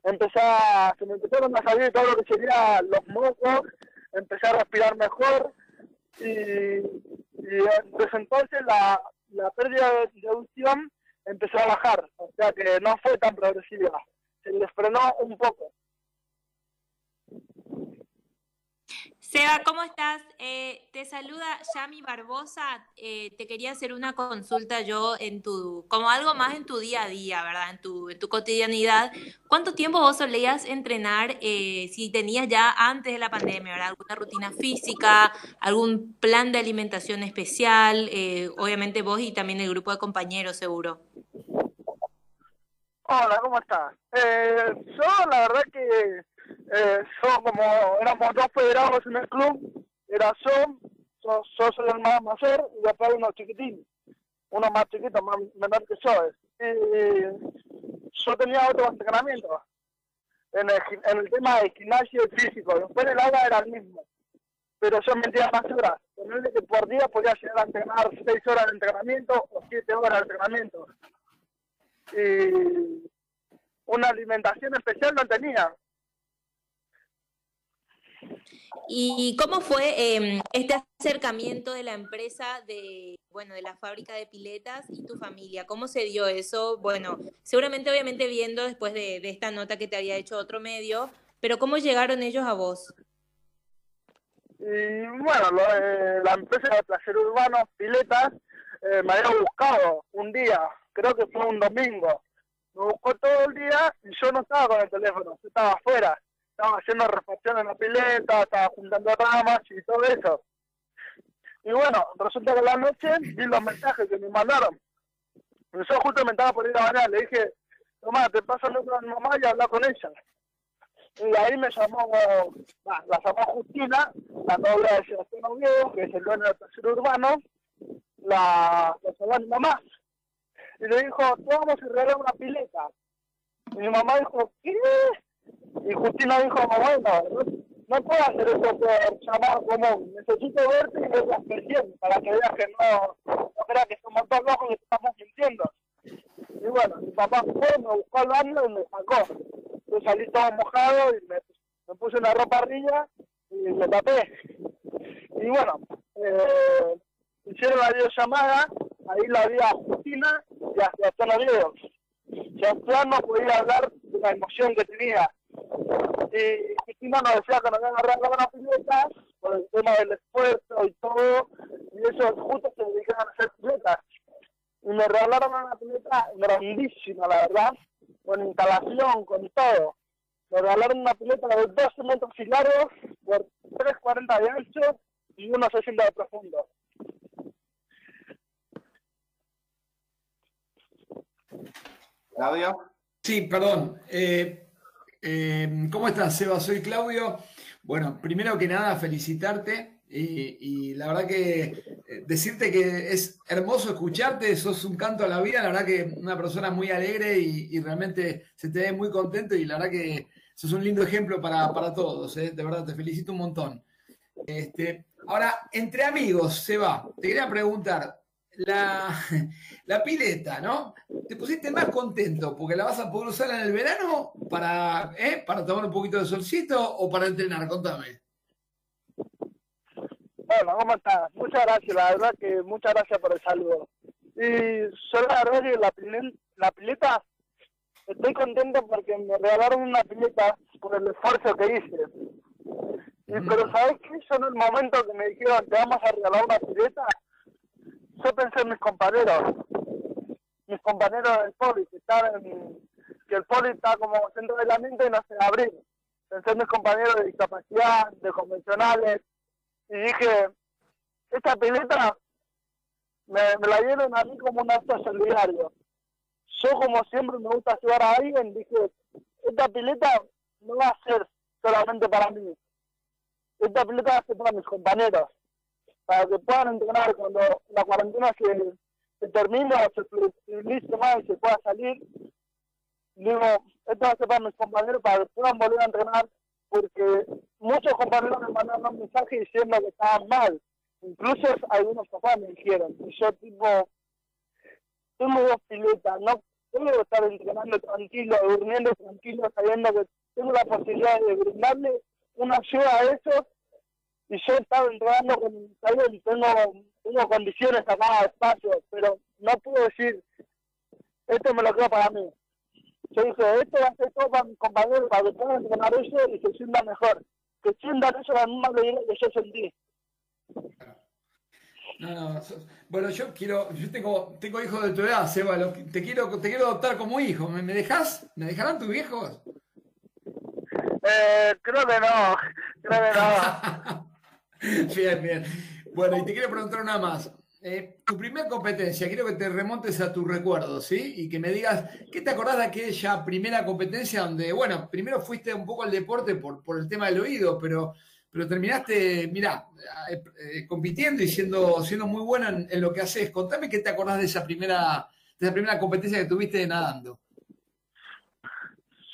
Speaker 14: Empecé a, se me empezaron a salir todo lo que sería los mocos, empecé a respirar mejor. Y, desde entonces la, la pérdida de, audición empezó a bajar, o sea que no fue tan progresiva, se les frenó un poco.
Speaker 5: Seba, ¿cómo estás? Eh, te saluda Yami Barbosa. Eh, te quería hacer una consulta yo en tu, como algo más en tu día a día, ¿verdad? En tu, en tu cotidianidad. ¿Cuánto tiempo vos solías entrenar eh, si tenías ya antes de la pandemia, ¿verdad? ¿Alguna rutina física, algún plan de alimentación especial? obviamente vos y también el grupo de compañeros, seguro.
Speaker 14: Hola, ¿cómo estás? yo la verdad que eh, como éramos dos federados en el club, era yo, yo, soy el más mayor y después uno chiquitín, uno más chiquito, más menor que yo. Y yo tenía otro entrenamiento en el, tema de gimnasio físico, después el agua era el mismo, pero yo metía más horas. Que por día podía llegar a entrenar seis horas de entrenamiento o siete horas de entrenamiento. Y una alimentación especial no tenía.
Speaker 5: ¿Y cómo fue em, este acercamiento de la empresa de, bueno, de la fábrica de piletas y tu familia? ¿Cómo se dio eso? Bueno, seguramente obviamente viendo después de, esta nota que te había hecho otro medio, pero ¿cómo llegaron ellos a vos?
Speaker 14: Y bueno, la empresa de placer urbano, Piletas, eh, me había buscado un día, creo que fue un domingo. Me buscó todo el día y yo no estaba con el teléfono, yo estaba afuera estaba haciendo refacción en la pileta, estaba juntando ramas y todo eso. Y bueno, resulta que la noche vi los mensajes que me mandaron. Yo justo me estaba por ir a bañar, le dije, toma, te paso el otro a mi mamá y habla con ella. Y ahí me llamó, la llamó Justina, la novia de Sebastián Oviedo, que es el dueño del tercer urbano, la, la llamó a mi mamá. Y le dijo, vamos a arreglar una pileta. Mi mamá dijo, ¿qué? Y Justina dijo, bueno, no, puedo hacer eso por llamar común, necesito verte y ver la expresión para que veas que no, no creas que somos dos locos y estamos mintiendo. Y bueno, mi papá fue, me buscó al baño y me sacó. Yo salí todo mojado y me, puse una ropa arriba y me tapé. Y bueno, eh, hicieron la videollamada, ahí la vi a Justina y hasta los videos. Ya no podía hablar de la emoción que tenía y Cristina nos decía que nos iban a regalar una pileta por el tema del esfuerzo y todo, y eso justo se dedicaban a hacer piletas. Y me regalaron una pileta grandísima, la verdad, con instalación, con todo. Me regalaron una pileta de 12 metros y largos por 3,40 de ancho y 1,60 de profundo.
Speaker 2: Claudio.
Speaker 4: Sí, perdón. Eh, Em, ¿Cómo estás, Seba? Soy Claudio. Bueno, primero que nada, felicitarte Y, la verdad que eh, decirte que es hermoso escucharte, sos un canto a la vida, la verdad que una persona muy alegre y, realmente se te ve muy contento y la verdad que sos un lindo ejemplo para, para todos, ¿eh? de verdad te felicito un montón. Este, ahora, entre amigos, Seba, te quería preguntar, la, la pileta, ¿no? ¿Te pusiste más contento porque la vas a poder usar en el verano para, ¿eh? para tomar un poquito de solcito o para entrenar? Contame.
Speaker 14: Bueno, ¿cómo estás? Muchas gracias, la verdad que muchas gracias por el saludo. Y yo la verdad que la, pilen- la pileta, estoy contento porque me regalaron una pileta por el esfuerzo que hice. Y, pero ¿sabes qué? Yo en el momento que me dijeron te vamos a regalar una pileta, yo pensé en mis compañeros, mis compañeros del poli, que en- que el poli está como centro de la mente y no se abrir. Pensé en mis compañeros de discapacidad, de convencionales, y dije, esta pileta me, me la dieron a mí como un acto solidario. Yo como siempre me gusta ayudar a alguien, dije, esta pileta no va a ser solamente para mí. Esta pileta va a ser para mis compañeros, para que puedan entrenar cuando la cuarentena se, se termine o se flexibilice más y se pueda salir. Digo, esto va a ser para mis compañeros para que puedan volver a entrenar, porque muchos compañeros me mandaron un mensaje diciendo que estaban mal. Incluso algunos papás me dijeron, y yo tipo, tengo dos piletas, no puedo estar entrenando tranquilo, durmiendo tranquilo, sabiendo que tengo la posibilidad de brindarle una ayuda a esos, y yo he estado entrenando con salud, tengo, tengo condiciones acá, espacio, pero no puedo decir, esto me lo quedo para mí. Yo dije, esto va a ser todo para mis compañeros, para que puedan entrenar ellos y se sientan mejor. Que sientan ellos la misma alegría que yo sentí.
Speaker 4: No, no, bueno, yo quiero, yo tengo, tengo hijos de tu edad, Seba, te quiero, te quiero adoptar como hijo. ¿Me, me dejás? ¿Me dejarán tus viejos?
Speaker 14: Eh, creo que no, creo que no.
Speaker 4: Bien, bien. Bueno, y te quiero preguntar una más. Eh, tu primera competencia, quiero que te remontes a tus recuerdos, ¿sí? Y que me digas, ¿qué te acordás de aquella primera competencia donde, bueno, primero fuiste un poco al deporte por, por el tema del oído, pero, pero terminaste, mirá, eh, eh, compitiendo y siendo, siendo muy buena en, lo que haces. Contame qué te acordás de esa primera, de esa primera competencia que tuviste nadando.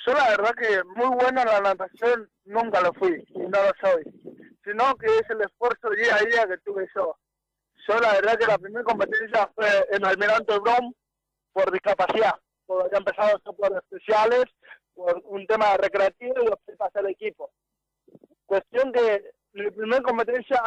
Speaker 14: Yo la verdad que muy bueno en la natación nunca lo fui y no lo soy, sino que es el esfuerzo día a día que tuve yo. Yo la verdad que la primera competencia fue en Almirante Brom por discapacidad, porque había empezado por especiales, por un tema recreativo y después pasé al equipo. Cuestión que mi primera competencia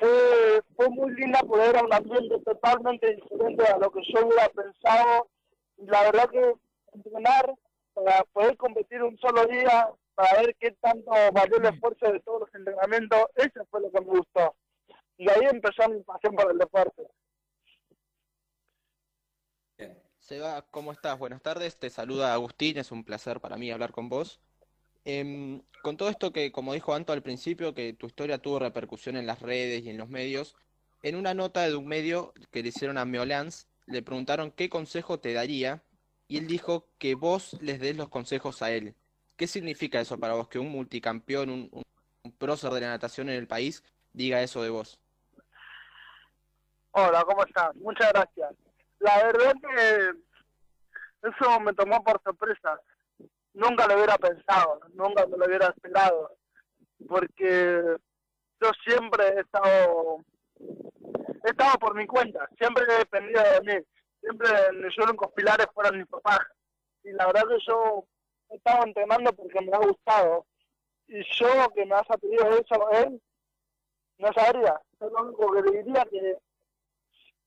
Speaker 14: fue, fue muy linda porque era un ambiente totalmente diferente a lo que yo hubiera pensado. La verdad que entrenar para poder competir un solo día, para ver qué tanto valió el esfuerzo de todos los entrenamientos, eso fue lo que me gustó. Y ahí empezó mi pasión por el deporte.
Speaker 6: Seba, ¿cómo estás? Buenas tardes. Te saluda Agustín, es un placer para mí hablar con vos. Em, con todo esto que, como dijo Anto al principio, que tu historia tuvo repercusión en las redes y en los medios, en una nota de un medio que le hicieron a Meolans, le preguntaron qué consejo te daría y él dijo que vos les des los consejos a él. ¿Qué significa eso para vos? Que un multicampeón, un, un, prócer de la natación en el país diga eso de vos.
Speaker 14: Hola, ¿cómo estás? Muchas gracias. La verdad que eso me tomó por sorpresa. Nunca lo hubiera pensado, nunca me lo hubiera esperado, porque yo siempre he estado, he estado por mi cuenta, siempre he dependido de mí, siempre mis únicos pilares fueron mis papás. Y la verdad que yo he estado entrenando porque me ha gustado. Y yo que me has pedido eso a él, no sabría. Yo lo único que le diría que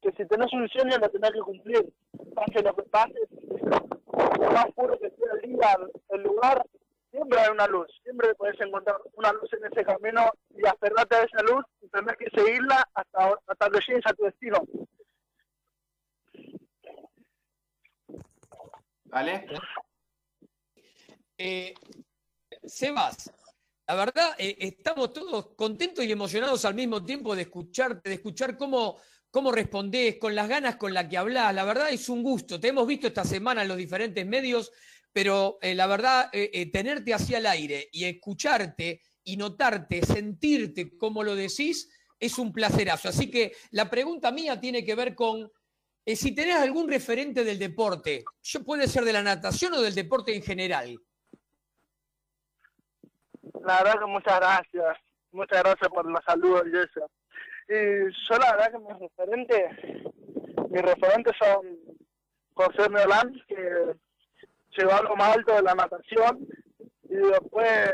Speaker 14: que si tenés un sueño lo tenés que cumplir. Pase lo que pase, más puro que sea el día, el lugar, siempre hay una luz. Siempre podés encontrar una luz en ese camino y aferrate a esa luz y tenés que seguirla hasta, hasta que llegues a tu destino.
Speaker 2: ¿Vale?
Speaker 1: Eh, Sebas, la verdad, eh, estamos todos contentos y emocionados al mismo tiempo de escucharte, de escuchar cómo, cómo respondés, con las ganas con las que hablás. La verdad es un gusto. Te hemos visto esta semana en los diferentes medios, pero eh, la verdad, tenerte así al aire y escucharte y notarte, sentirte como lo decís, es un placerazo. Así que la pregunta mía tiene que ver con si tenés algún referente del deporte. Yo puede ser de la natación o del deporte en general.
Speaker 14: La verdad que muchas gracias. Muchas gracias por los saludos eso. Y yo la verdad que mis referentes, mis referentes son José Meolán, que llegó a lo más alto de la natación, y después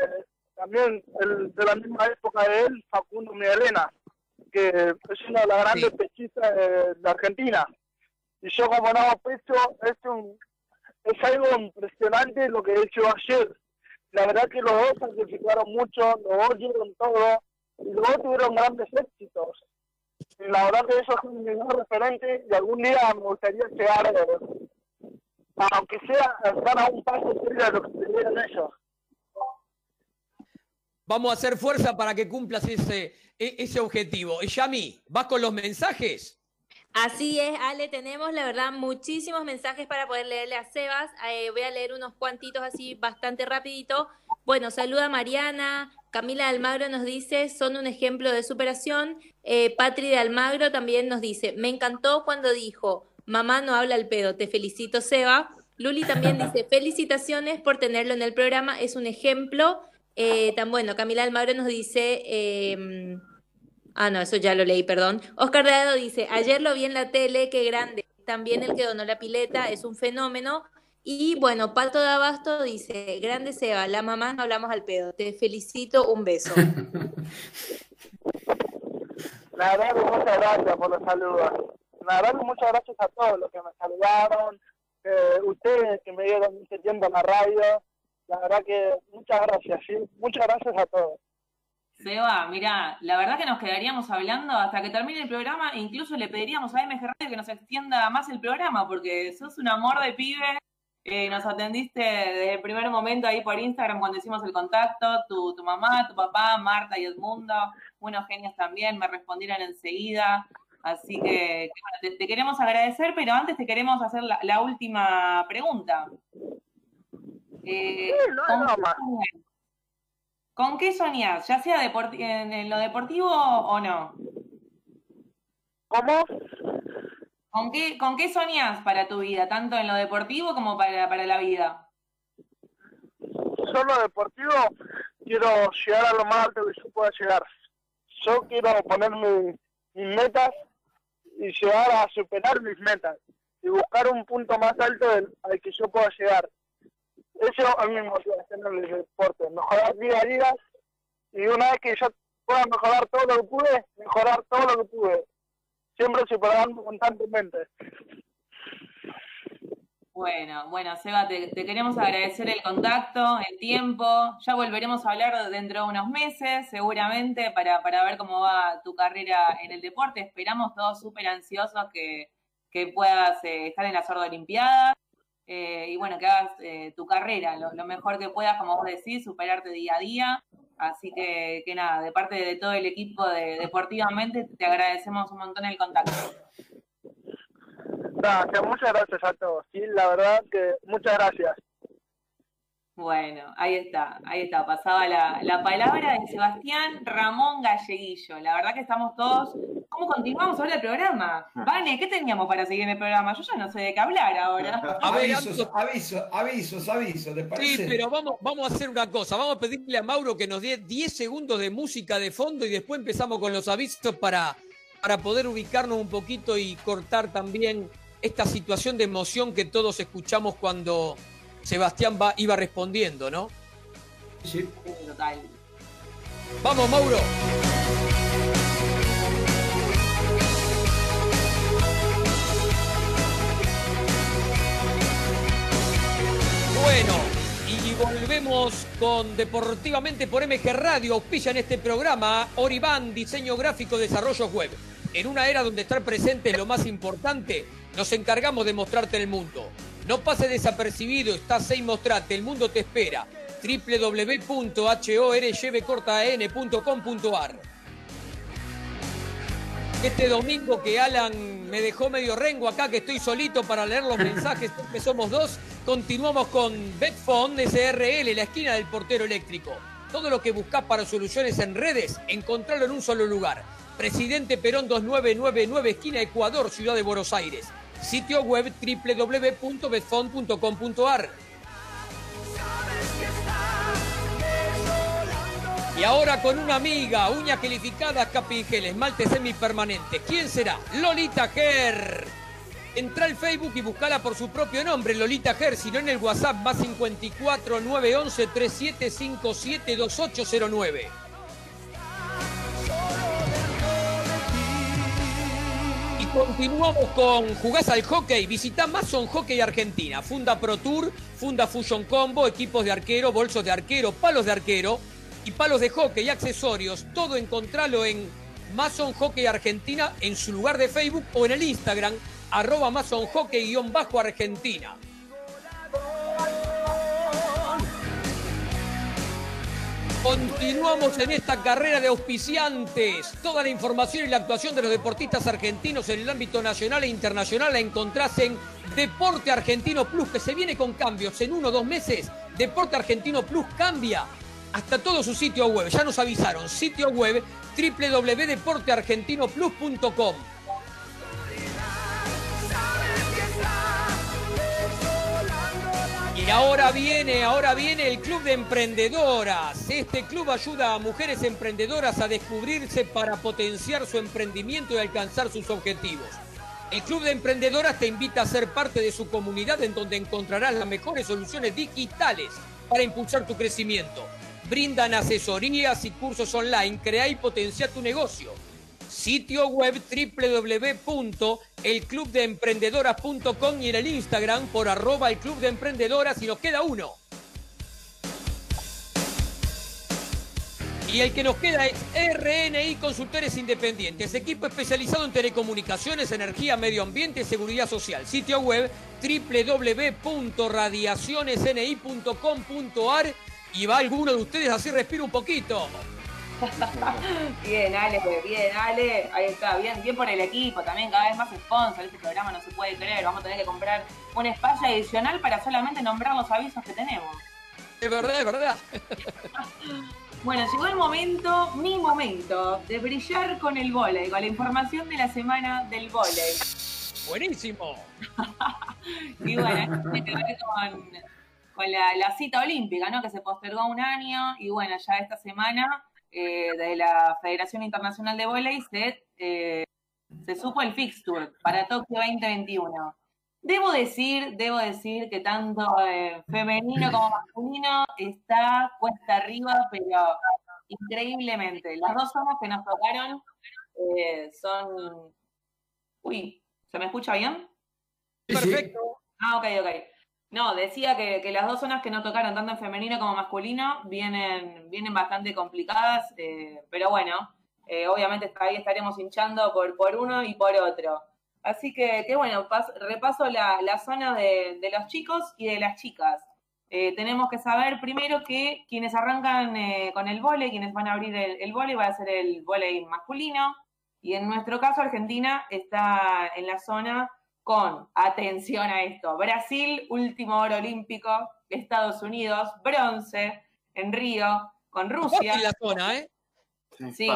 Speaker 14: también el, de la misma época de él, Facundo Miguelena, que es una de las grandes pechistas de, de Argentina. Y yo como nado pecho, es, un, es algo impresionante lo que he hecho ayer. La verdad que los dos sacrificaron mucho, los dos dieron todo, y los dos tuvieron grandes éxitos. La verdad que eso es un mejor referente y algún día me gustaría llegar, aunque sea, estar a un paso de lo que tuvieron ellos.
Speaker 1: Vamos a hacer fuerza para que cumplas ese, e- ese objetivo. Yami, ¿vas con los mensajes?
Speaker 5: Así es, Ale, tenemos la verdad muchísimos mensajes para poder leerle a Sebas. Eh, voy a leer unos cuantitos así bastante rapidito. Bueno, saluda Mariana, Camila Almagro nos dice, son un ejemplo de superación. Eh, Patri de Almagro también nos dice, me encantó cuando dijo, mamá no habla al pedo, te felicito Seba. Luli también dice, felicitaciones por tenerlo en el programa, es un ejemplo. Eh, tan bueno, Camila Almagro nos dice... Ah, no, eso ya lo leí, perdón. Oscar Deado dice, ayer lo vi en la tele, qué grande. También el que donó la pileta es un fenómeno. Y bueno, Pato de Abasto dice, grande Seba, la mamá no hablamos al pedo. Te felicito, un beso.
Speaker 14: La verdad muchas gracias por los saludos. La verdad muchas gracias a todos los que me saludaron, eh, ustedes que me dieron este tiempo en la radio. La verdad que muchas gracias, sí. Muchas gracias a todos.
Speaker 3: Seba, mira, la verdad que nos quedaríamos hablando hasta que termine el programa e incluso le pediríamos a MG Radio que nos extienda más el programa porque sos un amor de pibe. Eh, nos atendiste desde el primer momento ahí por Instagram cuando hicimos el contacto, tu, tu mamá, tu papá, Marta y Edmundo, unos genios también, me respondieron enseguida. Así que, bueno, te, te queremos agradecer, pero antes te queremos hacer la, la última pregunta. Eh, ¿con, qué soñás? ¿Con qué soñás? Ya sea en, lo deportivo o no.
Speaker 14: ¿Cómo?
Speaker 3: ¿Con qué, ¿Con qué soñás para tu vida, tanto en lo deportivo como para, para la vida?
Speaker 14: Yo en lo deportivo quiero llegar a lo más alto que yo pueda llegar. Yo quiero poner mi- mis metas y llegar a superar mis metas y buscar un punto más alto del- al que yo pueda llegar. Eso a mí me motiva en el deporte, mejorar día a día y una vez que yo pueda mejorar todo lo que pude, mejorar todo lo que pude. Siempre superando constantemente.
Speaker 3: Bueno, bueno, Seba, te, queremos agradecer el contacto, el tiempo. Ya volveremos a hablar dentro de unos meses, seguramente, para, para ver cómo va tu carrera en el deporte. Esperamos todos súper ansiosos que, que puedas eh, estar en las Olimpiadas eh, y bueno, que hagas eh, tu carrera lo, mejor que puedas, como vos decís, superarte día a día. Así que, que nada, de parte de todo el equipo de Deportivamente, te agradecemos un montón el contacto.
Speaker 14: Gracias, muchas gracias a todos. Sí, la verdad que muchas gracias.
Speaker 3: Bueno, ahí está, ahí está. Pasaba la, la palabra de Sebastián Ramón Galleguillo. La verdad que estamos todos. ¿Cómo continuamos ahora el programa? Vane, ¿qué teníamos para seguir en el programa? Yo ya no sé de qué hablar ahora.
Speaker 4: Avisos, avisos, avisos, avisos, ¿les
Speaker 1: Sí,
Speaker 4: parece?
Speaker 1: pero vamos, vamos a hacer una cosa. Vamos a pedirle a Mauro que nos dé 10 segundos de música de fondo y después empezamos con los avisos para, para poder ubicarnos un poquito y cortar también esta situación de emoción que todos escuchamos cuando Sebastián va, iba respondiendo, ¿no?
Speaker 4: Sí.
Speaker 3: Total.
Speaker 1: Vamos, Mauro. Bueno, y volvemos con Deportivamente por MG Radio. Auspicia en este programa Oribán, diseño gráfico, desarrollo web. En una era donde estar presente es lo más importante, nos encargamos de mostrarte el mundo. No pase desapercibido, estás ahí, mostrate, el mundo te espera. www.horyvcortan.com.ar Este domingo que Alan me dejó medio rengo acá, que estoy solito para leer los mensajes, que somos dos, continuamos con Betfond SRL, la esquina del portero eléctrico. Todo lo que buscas para soluciones en redes, encontrarlo en un solo lugar. Presidente Perón 2999, esquina Ecuador, Ciudad de Buenos Aires. Sitio web www.betfond.com.ar. Y ahora con una amiga, uñas calificadas, capingel, esmalte semipermanente. ¿Quién será? Lolita Ger. Entra al Facebook y buscala por su propio nombre, Lolita Ger, si no en el WhatsApp más 54 911 3757 2809. Continuamos con Jugás al Hockey. Visita Mason Hockey Argentina. Funda Pro Tour, Funda Fusion Combo, equipos de arquero, bolsos de arquero, palos de arquero y palos de hockey y accesorios. Todo encontralo en Mason Hockey Argentina en su lugar de Facebook o en el Instagram arroba Mason Hockey-Argentina. Continuamos en esta carrera de auspiciantes. Toda la información y la actuación de los deportistas argentinos en el ámbito nacional e internacional la encontrás en Deporte Argentino Plus, que se viene con cambios en uno o dos meses. Deporte Argentino Plus cambia hasta todo su sitio web. Ya nos avisaron, sitio web www.deporteargentinoplus.com. Y ahora viene, ahora viene el Club de Emprendedoras. Este club ayuda a mujeres emprendedoras a descubrirse para potenciar su emprendimiento y alcanzar sus objetivos. El Club de Emprendedoras te invita a ser parte de su comunidad en donde encontrarás las mejores soluciones digitales para impulsar tu crecimiento. Brindan asesorías y cursos online. Crea y potencia tu negocio. Sitio web www.elclubdeemprendedoras.com y en el Instagram por arroba el Club de Emprendedoras y nos queda uno. Y el que nos queda es RNI Consultores Independientes, equipo especializado en telecomunicaciones, energía, medio ambiente y seguridad social. Sitio web www.radiacionesni.com.ar y va alguno de ustedes así respira un poquito.
Speaker 3: bien, Ale, bien, Ale. Ahí está, bien, bien por el equipo también, cada vez más sponsor. Este programa no se puede creer. Vamos a tener que comprar un espacio adicional para solamente nombrar los avisos que tenemos.
Speaker 1: Es verdad, es verdad.
Speaker 3: Bueno, llegó el momento, mi momento, de brillar con el volei, con la información de la semana del volei.
Speaker 1: Buenísimo.
Speaker 3: y bueno, tiene que ver con, con la, la, cita olímpica, ¿no? Que se postergó un año y bueno, ya esta semana eh, de la Federación Internacional de Volei se, eh, se supo el fixture para Tokio 2021. Debo decir, debo decir que tanto eh, femenino como masculino está cuesta arriba, pero increíblemente. Las dos zonas que nos tocaron eh, son. Uy, ¿se me escucha bien?
Speaker 1: Perfecto.
Speaker 3: Ah, ok, ok. No, decía que, las dos zonas que no tocaron, tanto en femenino como masculino, vienen, vienen bastante complicadas, eh, pero bueno, eh, obviamente ahí estaremos hinchando por, por uno y por otro. Así que, que bueno, repaso la, la zona de, de, los chicos y de las chicas. Eh, tenemos que saber primero que quienes arrancan eh, con el vole, quienes van a abrir el, el vole, va a ser el vole masculino. Y en nuestro caso, Argentina está en la zona con, atención a esto, Brasil, último oro olímpico, Estados Unidos, bronce en Río, con Rusia.
Speaker 1: la zona, ¿eh?
Speaker 3: Sí, sí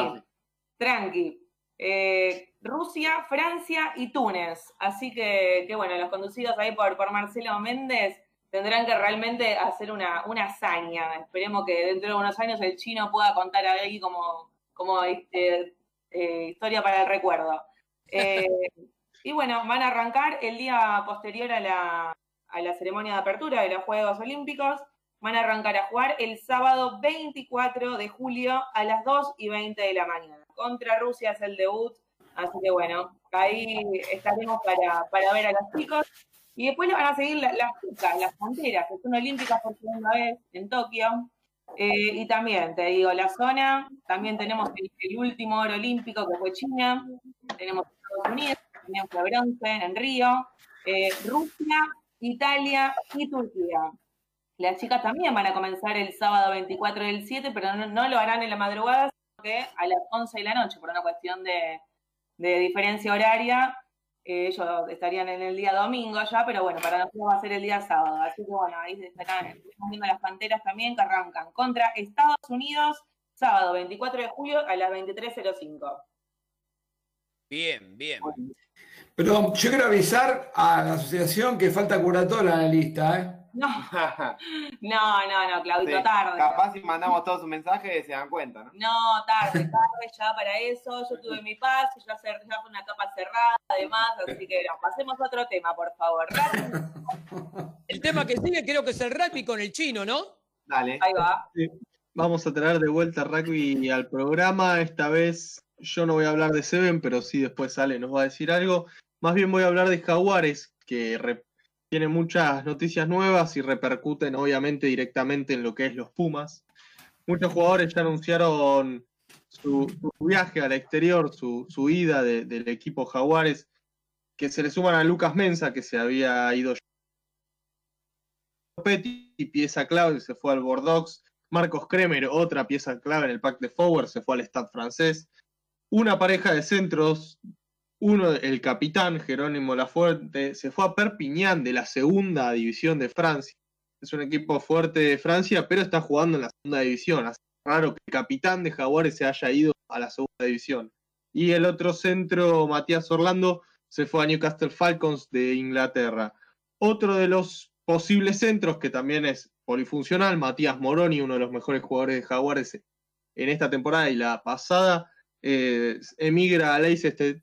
Speaker 3: tranqui. Eh, Rusia, Francia y Túnez. Así que, que, bueno, los conducidos ahí por, por Marcelo Méndez tendrán que realmente hacer una, una hazaña. Esperemos que dentro de unos años el chino pueda contar ahí como, como este, eh, historia para el recuerdo. Y bueno, van a arrancar el día posterior a la, a la ceremonia de apertura de los Juegos Olímpicos. Van a arrancar a jugar el sábado 24 de julio a las 2 y 20 de la mañana. Contra Rusia es el debut, así que bueno, ahí estaremos para, para ver a los chicos. Y después van a seguir las chicas, las panteras, que son olímpicas por segunda vez en Tokio. Eh, y también, te digo, la zona, también tenemos el, último oro olímpico que fue China, tenemos Estados Unidos, bronce en Río, eh, Rusia, Italia y Turquía. Las chicas también van a comenzar el sábado 24 del 7, pero no, lo harán en la madrugada, sino que a las 11 de la noche, por una cuestión de, diferencia horaria. Eh, ellos estarían en el día domingo ya, pero bueno, para nosotros va a ser el día sábado. Así que bueno, ahí estarán, viendo las panteras también que arrancan contra Estados Unidos, sábado 24 de julio a las 23.05.
Speaker 1: Bien, bien.
Speaker 4: Pero yo quiero avisar a la asociación que falta curatola en la lista, ¿eh?
Speaker 3: No, no, no, no, Claudito,
Speaker 2: Sí,
Speaker 3: tarde.
Speaker 2: Capaz si mandamos todos un mensaje se dan cuenta, ¿no?
Speaker 3: No, tarde, tarde ya para eso. Yo tuve mi paz, ya, cer- ya fue una capa cerrada, además, así que no, pasemos a otro tema, por favor.
Speaker 1: El tema que sigue creo que es el rugby con el chino, ¿no?
Speaker 2: Dale.
Speaker 3: Ahí va.
Speaker 9: Sí. Vamos a traer de vuelta rugby al programa. Esta vez yo no voy a hablar de Seven, pero sí después sale, nos va a decir algo. Más bien voy a hablar de Jaguares, que tiene muchas noticias nuevas y repercuten obviamente directamente en lo que es los Pumas. Muchos jugadores ya anunciaron su, viaje al exterior, su, ida de- del equipo Jaguares, que se le suman a Lucas Mensa, que se había ido Petty, pieza clave, se fue al Bordeaux. Marcos Kremer, otra pieza clave en el pack de forward, se fue al Stade francés. Una pareja de centros, uno, el capitán Jerónimo Lafuente, se fue a Perpignan de la segunda división de Francia. Es un equipo fuerte de Francia, pero está jugando en la segunda división. Así que raro que el capitán de Jaguares se haya ido a la segunda división. Y el otro centro, Matías Orlando, se fue a Newcastle Falcons de Inglaterra. Otro de los posibles centros, que también es polifuncional, Matías Moroni, uno de los mejores jugadores de Jaguares en esta temporada y la pasada, eh, emigra a Leicester,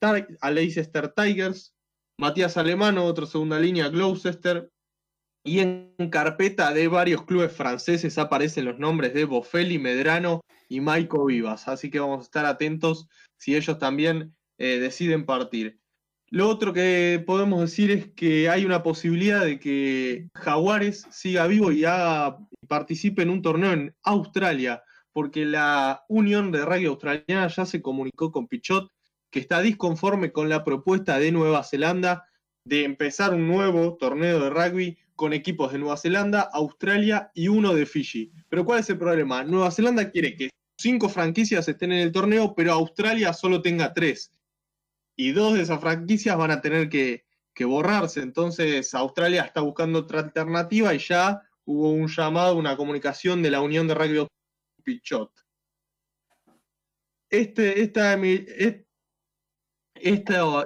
Speaker 9: Tigers. Matías Alemano, otro segunda línea, Gloucester. Y en carpeta de varios clubes franceses aparecen los nombres de Bofelli, Medrano y Maico Vivas. Así que vamos a estar atentos si ellos también eh, deciden partir. Lo otro que podemos decir es que hay una posibilidad de que Jaguares siga vivo y participe en un torneo en Australia, porque la Unión de Rugby Australiana ya se comunicó con Pichot que está disconforme con la propuesta de Nueva Zelanda de empezar un nuevo torneo de rugby con equipos de Nueva Zelanda, Australia y uno de Fiji. Pero ¿cuál es el problema? Nueva Zelanda quiere que cinco franquicias estén en el torneo, pero Australia solo tenga tres y dos de esas franquicias van a tener que, que borrarse. Entonces Australia está buscando otra alternativa y ya hubo un llamado, una comunicación de la Unión de Rugby Pichot. Este, esta,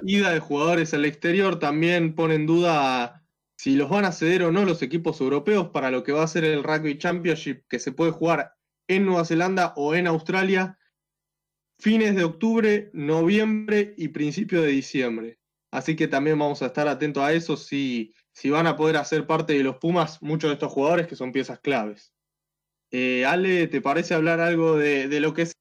Speaker 9: ida de jugadores al exterior también pone en duda si los van a ceder o no los equipos europeos para lo que va a ser el Rugby Championship que se puede jugar en Nueva Zelanda o en Australia fines de octubre, noviembre y principio de diciembre. Así que también vamos a estar atentos a eso si, si van a poder hacer parte de los Pumas muchos de estos jugadores que son piezas claves. Eh, Ale, ¿te parece hablar algo de, lo que es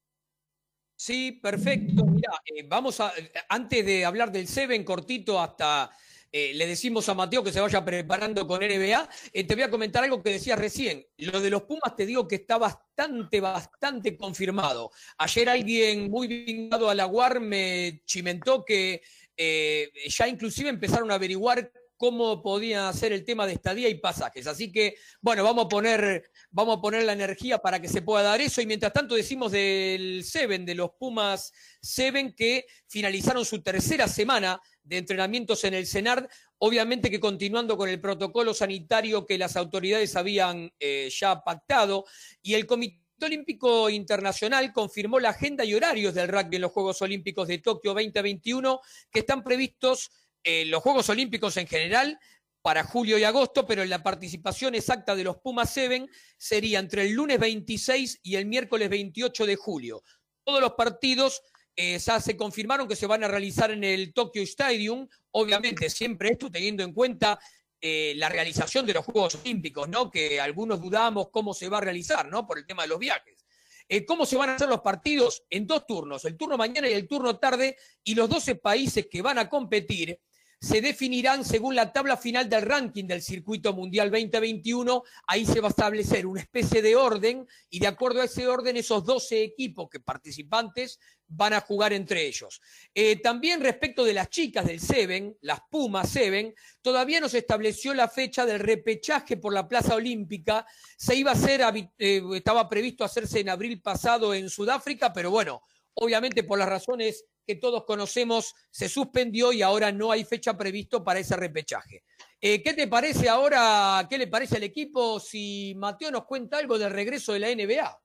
Speaker 1: Sí, perfecto. Mira, vamos a, antes de hablar del Seven cortito hasta eh, le decimos a Mateo que se vaya preparando con NBA, eh, te voy a comentar algo que decías recién. Lo de los Pumas te digo que está bastante, bastante confirmado. Ayer alguien muy vinculado a la UAR me chimentó que eh, ya inclusive empezaron a averiguar cómo podía hacer el tema de estadía y pasajes. Así que, bueno, vamos a poner, vamos a poner la energía para que se pueda dar eso. Y mientras tanto decimos del Seven, de los Pumas Seven, que finalizaron su tercera semana de entrenamientos en el CENARD, obviamente que continuando con el protocolo sanitario que las autoridades habían eh, ya pactado, y el Comité Olímpico Internacional confirmó la agenda y horarios del rugby en los Juegos Olímpicos de Tokio 2021, que están previstos eh, los Juegos Olímpicos en general para julio y agosto, pero la participación exacta de los Pumas Seven sería entre el lunes 26 y el miércoles 28 de julio. Todos los partidos eh, ya se confirmaron que se van a realizar en el Tokyo Stadium, obviamente siempre esto teniendo en cuenta eh, la realización de los Juegos Olímpicos, ¿no? Que algunos dudamos cómo se va a realizar, ¿no? Por el tema de los viajes. Eh, ¿Cómo se van a hacer los partidos? En dos turnos, el turno mañana y el turno tarde, y los 12 países que van a competir se definirán según la tabla final del ranking del Circuito Mundial 2021. Ahí se va a establecer una especie de orden y de acuerdo a ese orden esos 12 equipos que participantes van a jugar entre ellos. Eh, también respecto de las chicas del Seven, las Pumas Seven, todavía no se estableció la fecha del repechaje por la Plaza Olímpica. Se iba a hacer, eh, estaba previsto hacerse en abril pasado en Sudáfrica, pero bueno, obviamente por las razones que todos conocemos se suspendió y ahora no hay fecha previsto para ese repechaje. Eh, ¿Qué te parece ahora? ¿Qué le parece al equipo si Mateo nos cuenta algo del regreso de la NBA?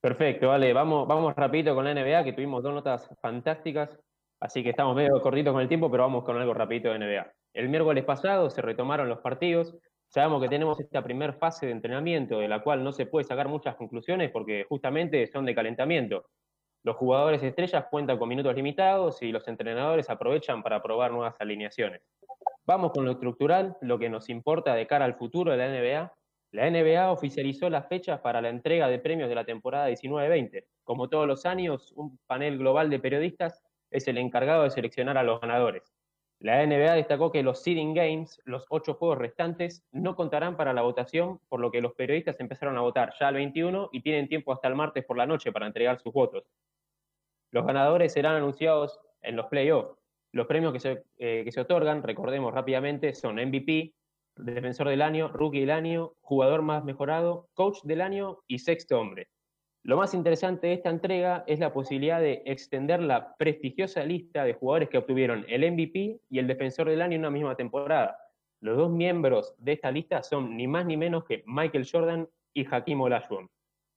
Speaker 7: Perfecto, vale, vamos, vamos rapidito con la NBA, que tuvimos dos notas fantásticas, así que estamos medio cortitos con el tiempo, pero vamos con algo rapidito de NBA. El miércoles pasado se retomaron los partidos, sabemos que tenemos esta primera fase de entrenamiento, de la cual no se puede sacar muchas conclusiones porque justamente son de calentamiento. Los jugadores estrellas cuentan con minutos limitados y los entrenadores aprovechan para probar nuevas alineaciones. Vamos con lo estructural, lo que nos importa de cara al futuro de la NBA, la NBA oficializó las fechas para la entrega de premios de la temporada 19-20. Como todos los años, un panel global de periodistas es el encargado de seleccionar a los ganadores. La NBA destacó que los seeding games, los ocho juegos restantes, no contarán para la votación, por lo que los periodistas empezaron a votar ya el 21 y tienen tiempo hasta el martes por la noche para entregar sus votos. Los ganadores serán anunciados en los playoffs. Los premios que se, eh, que se otorgan, recordemos rápidamente, son MVP, defensor del año, rookie del año, jugador más mejorado, coach del año y sexto hombre. Lo más interesante de esta entrega es la posibilidad de extender la prestigiosa lista de jugadores que obtuvieron el MVP y el defensor del año en una misma temporada. Los dos miembros de esta lista son ni más ni menos que Michael Jordan y Hakim Olajuwon.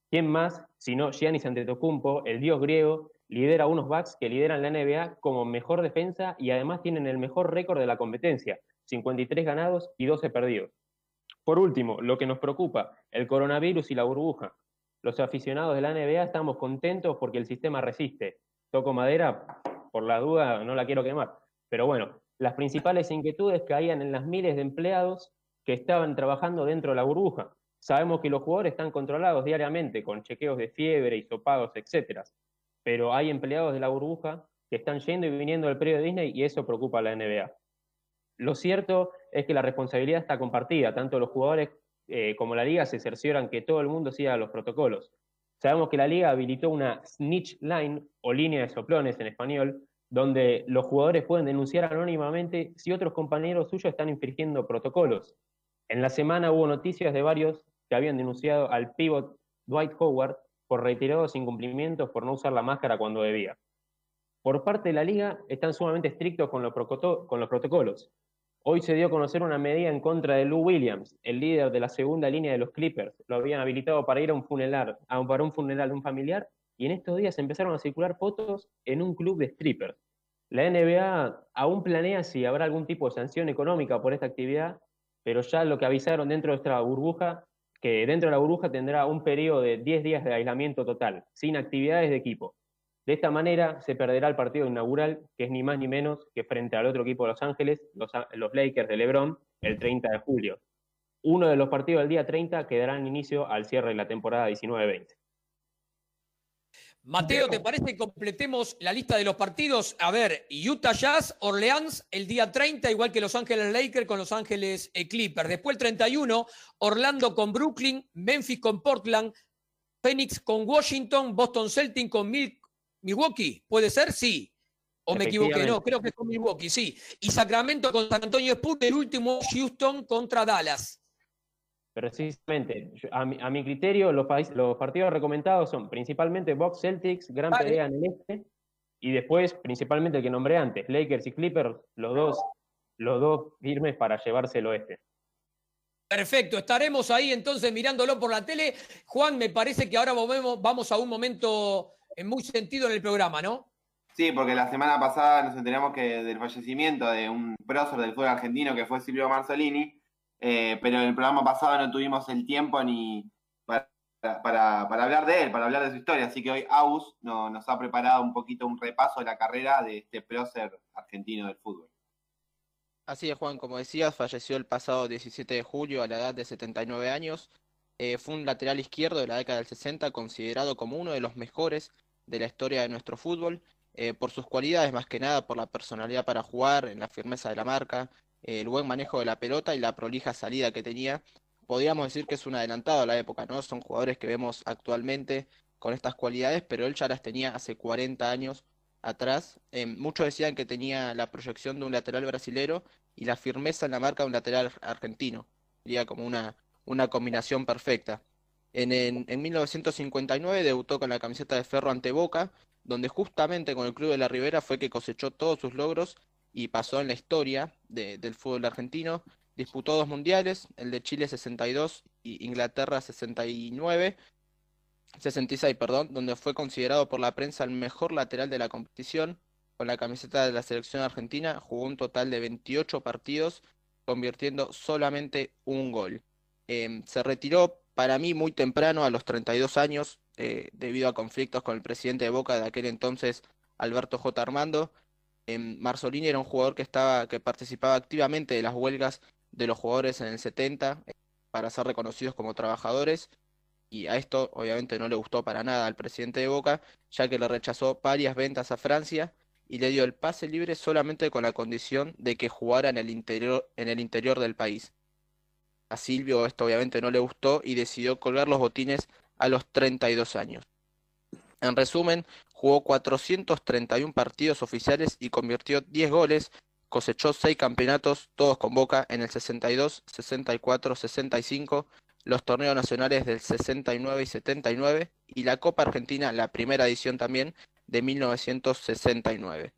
Speaker 7: ¿Quién más, sino Giannis Antetokounmpo, el dios griego, lidera unos Bucks que lideran la NBA como mejor defensa y además tienen el mejor récord de la competencia, 53 ganados y 12 perdidos. Por último, lo que nos preocupa, el coronavirus y la burbuja. Los aficionados de la NBA estamos contentos porque el sistema resiste. Toco madera, por la duda no la quiero quemar. Pero bueno, las principales inquietudes caían en las miles de empleados que estaban trabajando dentro de la burbuja. Sabemos que los jugadores están controlados diariamente con chequeos de fiebre, hisopagos, etc. Pero hay empleados de la burbuja que están yendo y viniendo del periodo de Disney y eso preocupa a la NBA. Lo cierto es que la responsabilidad está compartida, tanto los jugadores eh, como la liga se cercioran que todo el mundo siga los protocolos. Sabemos que la liga habilitó una snitch line o línea de soplones en español, donde los jugadores pueden denunciar anónimamente si otros compañeros suyos están infringiendo protocolos. En la semana hubo noticias de varios que habían denunciado al pivot Dwight Howard por retirados incumplimientos por no usar la máscara cuando debía. Por parte de la liga están sumamente estrictos con los protocolos. Hoy se dio a conocer una medida en contra de Lou Williams, el líder de la segunda línea de los Clippers. Lo habían habilitado para ir a un funeral, a, para un funeral de un familiar, y en estos días empezaron a circular fotos en un club de strippers. La NBA aún planea si habrá algún tipo de sanción económica por esta actividad, pero ya lo que avisaron dentro de esta burbuja, que dentro de la burbuja tendrá un periodo de 10 días de aislamiento total, sin actividades de equipo. De esta manera se perderá el partido inaugural, que es ni más ni menos que frente al otro equipo de Los Ángeles, los, Lakers de LeBron, el 30 de julio. Uno de los partidos del día 30 que darán inicio al cierre de la temporada 19-20.
Speaker 1: Mateo, ¿te parece que completemos la lista de los partidos? A ver, Utah Jazz, Orleans el día 30, igual que Los Ángeles Lakers con Los Ángeles eh, Clippers. Después el 31, Orlando con Brooklyn, Memphis con Portland, Phoenix con Washington, Boston Celtics con Milk Milwaukee, ¿puede ser? Sí. ¿O me equivoqué? No, creo que con Milwaukee, sí. Y Sacramento con San Antonio Spurs, el último Houston contra Dallas.
Speaker 7: Precisamente, a mi, criterio, los, los, partidos recomendados son principalmente Box Celtics, gran pelea en el este, y después, principalmente el que nombré antes, Lakers y Clippers, los dos, los dos firmes para llevarse el oeste.
Speaker 1: Perfecto, estaremos ahí entonces mirándolo por la tele. Juan, me parece que ahora vamos a un momento en muy sentido en el programa, ¿no?
Speaker 2: Sí, porque la semana pasada nos enteramos que del fallecimiento de un prócer del fútbol argentino que fue Silvio Marzolini, eh, pero en el programa pasado no tuvimos el tiempo ni para, para, hablar de él, para hablar de su historia, así que hoy Aus nos ha preparado un poquito un repaso de la carrera de este prócer argentino del fútbol.
Speaker 6: Así es, Juan, como decías, falleció el pasado 17 de julio a la edad de 79 años. Eh, fue un lateral izquierdo de la década del 60, considerado como uno de los mejores de la historia de nuestro fútbol, eh, por sus cualidades más que nada, por la personalidad para jugar, en la firmeza de la marca, el buen manejo de la pelota y la prolija salida que tenía. Podríamos decir que es un adelantado a la época, ¿no? Son jugadores que vemos actualmente con estas cualidades, pero él ya las tenía hace 40 años atrás. Eh, muchos decían que tenía la proyección de un lateral brasilero y la firmeza en la marca de un lateral argentino. Sería como una, una combinación perfecta. En, en, 1959 debutó con la camiseta de Ferro ante Boca, donde justamente con el Club de la Ribera fue que cosechó todos sus logros y pasó en la historia del fútbol argentino. Disputó dos mundiales, el de Chile 62 y Inglaterra 69, 66, perdón, donde fue considerado por la prensa el mejor lateral de la competición. Con la camiseta de la selección argentina jugó un total de 28 partidos, convirtiendo solamente un gol. Em, se retiró para mí muy temprano, a los 32 años, eh, debido a conflictos con el presidente de Boca de aquel entonces, Alberto J. Armando. Em, Marzolini era un jugador que, estaba, que participaba activamente de las huelgas de los jugadores en el 70 eh, para ser reconocidos como trabajadores y a esto obviamente no le gustó para nada al presidente de Boca, ya que le rechazó varias ventas a Francia y le dio el pase libre solamente con la condición de que jugara en el interior, en el interior del país. A Silvio esto obviamente no le gustó y decidió colgar los botines a los 32 años. En resumen, jugó 431 partidos oficiales y convirtió 10 goles, cosechó 6 campeonatos, todos con Boca en el 62, 64, 65, los torneos nacionales del 69 y 79 y la Copa Argentina, la primera edición también, de 1969.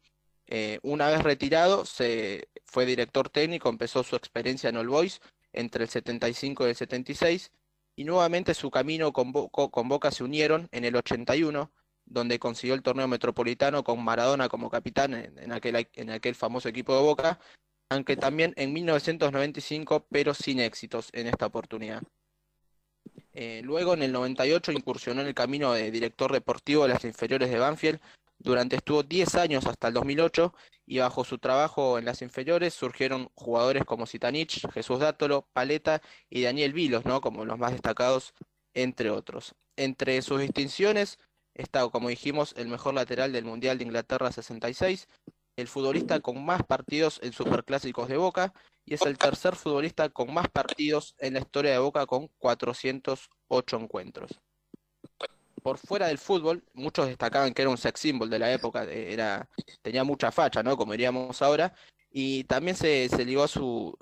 Speaker 6: Eh, una vez retirado, se fue director técnico, empezó su experiencia en All Boys, entre el 75 y el 76, y nuevamente su camino con, Boca se unieron en el 81, donde consiguió el torneo metropolitano con Maradona como capitán en, aquel, en aquel famoso equipo de Boca, aunque también en 1995, pero sin éxitos en esta oportunidad. Eh, luego, en el 98, incursionó en el camino de director deportivo de las inferiores de Banfield, durante estuvo 10 años hasta el 2008 y bajo su trabajo en las inferiores surgieron jugadores como Sitanich, Jesús Dátolo, Paleta y Daniel Vilos, ¿no? como los más destacados, entre otros. Entre sus distinciones está, como dijimos, el mejor lateral del Mundial de Inglaterra 66, el futbolista con más partidos en superclásicos de Boca y es el tercer futbolista con más partidos en la historia de Boca con 408 encuentros por fuera del fútbol, muchos destacaban que era un sex symbol de la época, era, tenía mucha facha, ¿no? Como diríamos ahora, y también se, se ligó a su,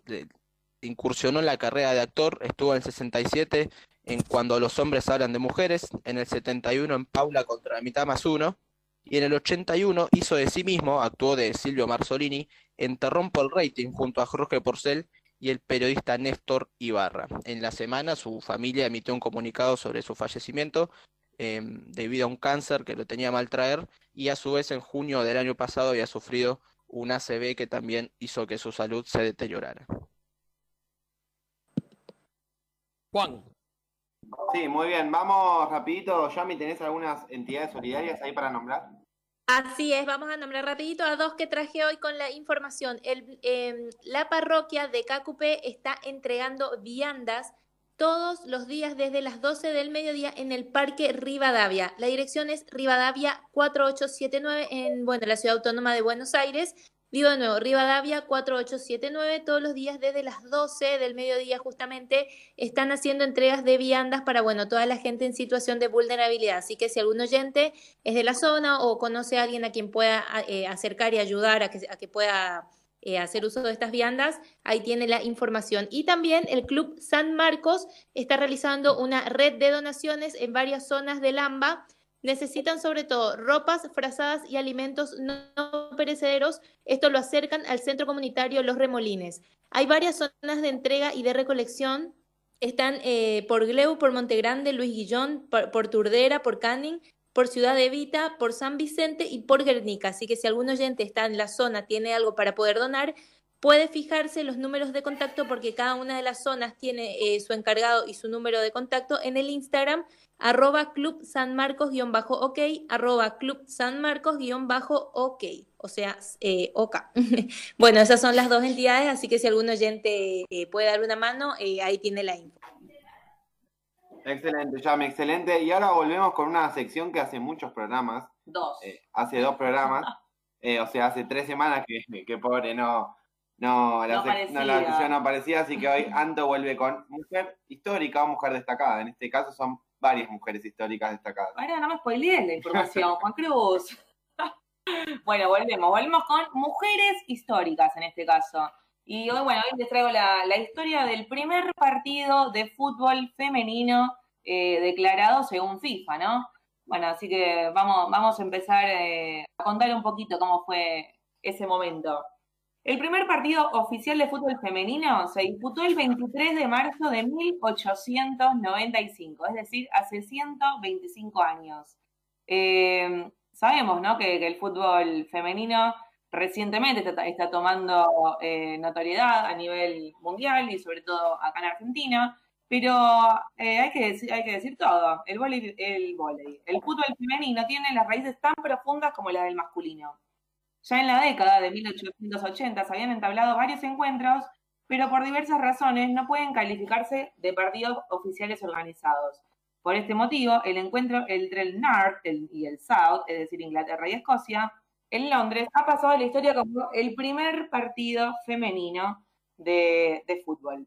Speaker 6: incursionó en la carrera de actor, estuvo en el 67 en Cuando los hombres hablan de mujeres, en el 71 en Paula contra la mitad más uno, y en el 81 hizo de sí mismo, actuó de Silvio Marzolini, en el Rating junto a Jorge Porcel y el periodista Néstor Ibarra. En la semana su familia emitió un comunicado sobre su fallecimiento, Em, debido a un cáncer que lo tenía mal traer y a su vez en junio del año pasado había sufrido un ACV que también hizo que su salud se deteriorara.
Speaker 1: Juan.
Speaker 2: Sí, muy bien. Vamos rapidito. Yami, ¿tenés algunas entidades solidarias ahí para nombrar?
Speaker 5: Así es, vamos a nombrar rapidito a dos que traje hoy con la información. El, em, la parroquia de Cacupé está entregando viandas todos los días desde las 12 del mediodía en el Parque Rivadavia. La dirección es Rivadavia 4879 en bueno, la Ciudad Autónoma de Buenos Aires. Digo de nuevo, Rivadavia 4879, todos los días desde las 12 del mediodía justamente están haciendo entregas de viandas para, bueno, toda la gente en situación de vulnerabilidad. Así que si algún oyente es de la zona o conoce a alguien a quien pueda eh, acercar y ayudar a que, a que pueda eh, hacer uso de estas viandas, ahí tiene la información. Y también el Club San Marcos está realizando una red de donaciones en varias zonas del AMBA. Necesitan sobre todo ropas, frazadas y alimentos no perecederos. Esto lo acercan al centro comunitario Los Remolines. Hay varias zonas de entrega y de recolección. Están eh, por Gleu, por Montegrande, Luis Guillón, por, por Turdera, por Canning por Ciudad de Vita, por San Vicente y por Guernica. Así que si algún oyente está en la zona, tiene algo para poder donar, puede fijarse los números de contacto porque cada una de las zonas tiene eh, su encargado y su número de contacto en el Instagram arroba club san marcos ok arroba club san marcos ok o sea eh, ok bueno esas son las dos entidades así que si algún oyente eh, puede dar una mano ahí tiene la info
Speaker 2: Excelente, Yami, excelente. Y ahora volvemos con una sección que hace muchos programas.
Speaker 3: Dos.
Speaker 2: Eh, hace dos programas. Eh, o sea, hace tres semanas que, que pobre no, no, la, sección no aparecía. Así que hoy Anto vuelve con mujer histórica o mujer destacada. En este caso son varias mujeres históricas destacadas.
Speaker 3: Ahora no me spoileen la información, Juan Cruz. bueno, volvemos. Volvemos con mujeres históricas en este caso. Y hoy, bueno, hoy les traigo la, historia del primer partido de fútbol femenino eh, declarado según FIFA, ¿no? Bueno, así que vamos, vamos a empezar eh, a contar un poquito cómo fue ese momento. El primer partido oficial de fútbol femenino se disputó el 23 de marzo de 1895, es decir, hace 125 años. Eh, sabemos ¿no? que, el fútbol femenino recientemente está, tomando eh, notoriedad a nivel mundial y sobre todo acá en Argentina, pero eh, hay, que decir, que todo. El vóley, el fútbol femenino tiene las raíces tan profundas como las del masculino. Ya en la década de 1880 se habían entablado varios encuentros, pero por diversas razones no pueden calificarse de partidos oficiales organizados. Por este motivo, el encuentro entre el North y el South, es decir, Inglaterra y Escocia, en Londres, ha pasado a la historia como el primer partido femenino de fútbol.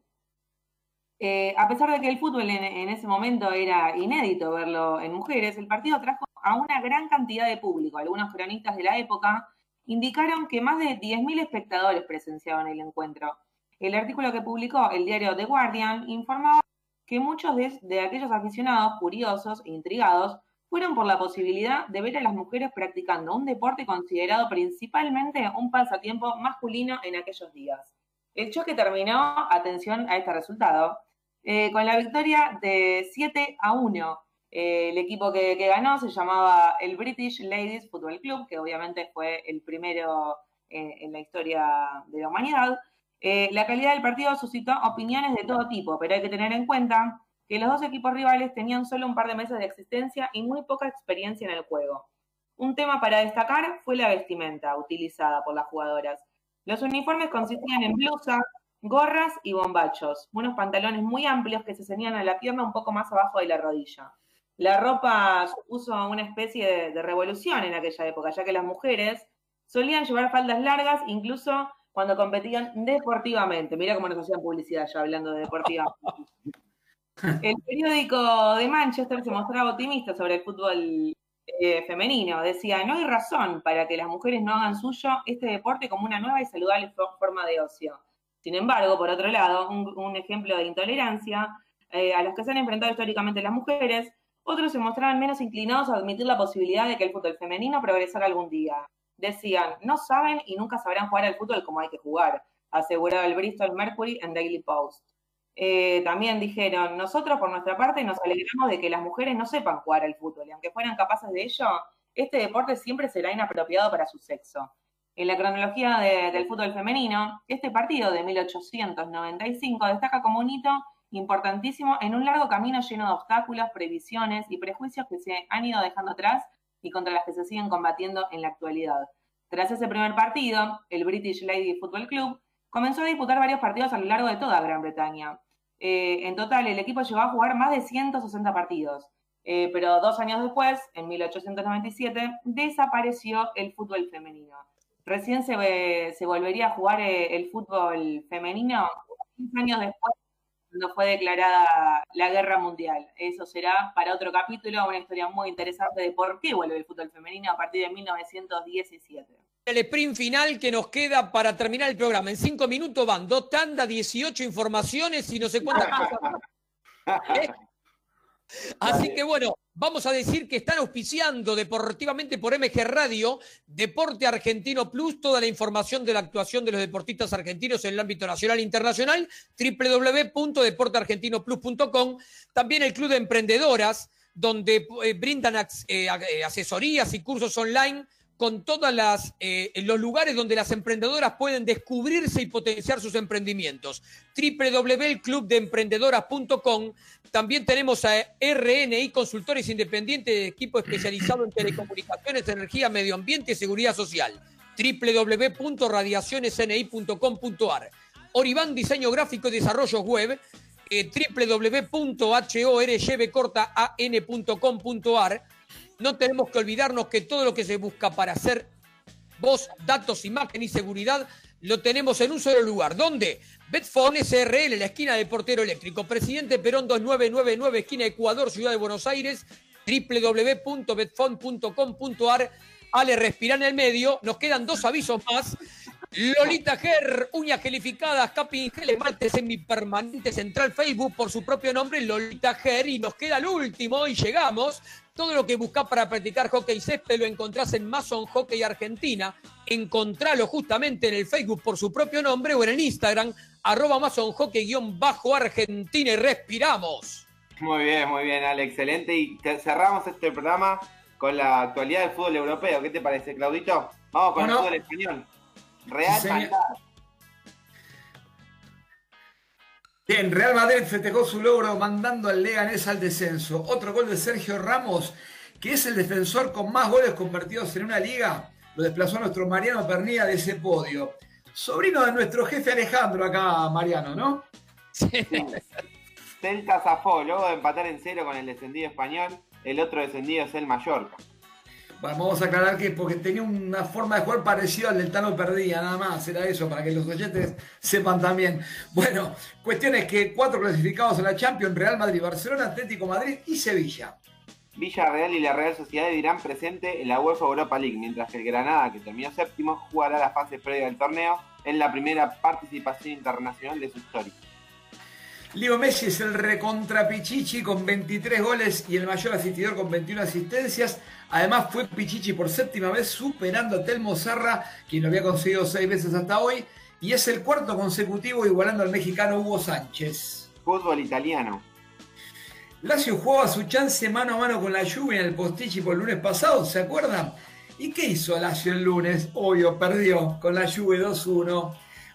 Speaker 3: Eh, a pesar de que el fútbol en, ese momento era inédito verlo en mujeres, el partido trajo a una gran cantidad de público. Algunos cronistas de la época indicaron que más de 10.000 espectadores presenciaban el encuentro. El artículo que publicó el diario The Guardian informaba que muchos de, de aquellos aficionados curiosos e intrigados fueron por la posibilidad de ver a las mujeres practicando un deporte considerado principalmente un pasatiempo masculino en aquellos días. El choque terminó, atención a este resultado, eh, con la victoria de 7 a 1. Eh, el equipo que, ganó se llamaba el British Ladies Football Club, que obviamente fue el primero eh, en la historia de la humanidad. la calidad del partido suscitó opiniones de todo tipo, pero hay que tener en cuenta que los dos equipos rivales tenían solo un par de meses de existencia y muy poca experiencia en el juego. Un tema para destacar fue la vestimenta utilizada por las jugadoras. Los uniformes consistían en blusas, gorras y bombachos, unos pantalones muy amplios que se ceñían a la pierna un poco más abajo de la rodilla. La ropa supuso una especie de, revolución en aquella época, ya que las mujeres solían llevar faldas largas incluso cuando competían deportivamente. Mira cómo nos hacían publicidad ya hablando de deportiva. El periódico de Manchester se mostraba optimista sobre el fútbol eh, femenino. Decía, no hay razón para que las mujeres no hagan suyo este deporte como una nueva y saludable forma de ocio. Sin embargo, por otro lado, un, ejemplo de intolerancia eh, a los que se han enfrentado históricamente las mujeres, otros se mostraban menos inclinados a admitir la posibilidad de que el fútbol femenino progresara algún día. Decían, no saben y nunca sabrán jugar al fútbol como hay que jugar, aseguraba el Bristol Mercury en Daily Post. Eh, también dijeron, nosotros por nuestra parte nos alegramos de que las mujeres no sepan jugar al fútbol y aunque fueran capaces de ello, este deporte siempre será inapropiado para su sexo. En la cronología del fútbol femenino, este partido de 1895 destaca como un hito importantísimo en un largo camino lleno de obstáculos, previsiones y prejuicios que se han ido dejando atrás y contra las que se siguen combatiendo en la actualidad. Tras ese primer partido, el British Lady Football Club comenzó a disputar varios partidos a lo largo de toda Gran Bretaña. Eh, en total, el equipo llegó a jugar más de 160 partidos, eh, pero dos años después, en 1897, desapareció el fútbol femenino recién se, se volvería a jugar eh, el fútbol femenino 15 años después, cuando fue declarada la guerra mundial. Eso será para otro capítulo, una historia muy interesante de por qué vuelve el fútbol femenino a partir de 1917.
Speaker 1: El sprint final que nos queda para terminar el programa. En cinco minutos van dos tandas, 18 informaciones y no sé cuántas cosas. Así que bueno, vamos a decir que están auspiciando deportivamente por MG Radio, Deporte Argentino Plus, toda la información de la actuación de los deportistas argentinos en el ámbito nacional e internacional, www.deporteargentinoplus.com, también el Club de Emprendedoras, donde eh, brindan eh, eh, asesorías y cursos online con todos eh, los lugares donde las emprendedoras pueden descubrirse y potenciar sus emprendimientos. www.clubdeemprendedoras.com. También tenemos a RNI Consultores Independientes, equipo especializado en telecomunicaciones, energía, medio ambiente y seguridad social. www.radiacionesni.com.ar. Oribán Diseño Gráfico y Desarrollo Web. Eh, no tenemos que olvidarnos que todo lo que se busca para hacer voz, datos, imagen y seguridad lo tenemos en un solo lugar. ¿Dónde? Betfone SRL, la esquina de Portero Eléctrico. Presidente Perón 2999, esquina Ecuador, Ciudad de Buenos Aires, www.betfone.com.ar. Ale, respira en el medio. Nos quedan dos avisos más. Lolita Ger, uñas gelificadas, capping gel, esmalte semipermanente central Facebook por su propio nombre, Lolita Ger. Y nos queda el último y llegamos. Todo lo que buscas para practicar hockey césped lo encontrás en Mason Hockey Argentina. Encontralo justamente en el Facebook por su propio nombre o en el Instagram, arroba Mason Hockey-Argentina y respiramos.
Speaker 2: Muy bien, muy bien, Ale, excelente. Y te- cerramos este programa con la actualidad del fútbol europeo. ¿Qué te parece, Claudito? Vamos con
Speaker 4: Bueno.
Speaker 2: el fútbol español. Real
Speaker 4: Sí.
Speaker 2: Madrid.
Speaker 4: Bien, Real Madrid festejó su logro mandando al Leganés al descenso. Otro gol de Sergio Ramos, que es el defensor con más goles convertidos en una liga, lo desplazó a nuestro Mariano Pernilla de ese podio. Sobrino de nuestro jefe Alejandro acá, Mariano, ¿no?
Speaker 2: Celta zafó, luego de empatar en cero con el descendido español, el otro descendido es el Mallorca.
Speaker 4: Vamos a aclarar que porque tenía una forma de jugar parecida al del Tano Perdía, nada más, era eso, para que los oyentes sepan también. Bueno, cuestión es que cuatro clasificados a la Champions, Real Madrid, Barcelona, Atlético Madrid y Sevilla.
Speaker 2: Villarreal y la Real Sociedad irán presente en la UEFA Europa League, mientras que el Granada, que terminó séptimo, jugará la fase previa del torneo en la primera participación internacional de su historia.
Speaker 4: Leo Messi es el recontra Pichichi con 23 goles y el mayor asistidor con 21 asistencias. Además fue Pichichi por séptima vez superando a Telmo Zarra, quien lo había conseguido seis veces hasta hoy. Y es el cuarto consecutivo igualando al mexicano Hugo Sánchez.
Speaker 2: Fútbol italiano.
Speaker 4: Lazio jugaba su chance mano a mano con la lluvia en el Postichi por el lunes pasado, ¿se acuerdan? ¿Y qué hizo Lazio el lunes? Obvio, perdió con la lluvia 2-1.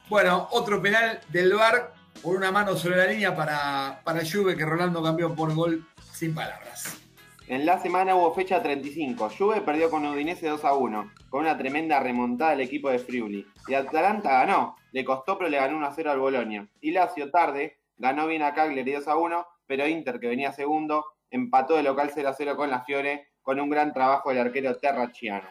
Speaker 4: Bueno, otro penal del VAR por una mano sobre la línea para, para Juve que Rolando cambió por gol sin palabras.
Speaker 2: En la semana hubo fecha 35. Juve perdió con Udinese 2 a 1, con una tremenda remontada del equipo de Friuli. Y Atalanta ganó, le costó pero le ganó 1 a 0 al Bolonia. Y Lazio tarde ganó bien a Cagliari 2 a 1, pero Inter, que venía segundo, empató de local 0 a 0 con la Fiore, con un gran trabajo del arquero Terrachiano.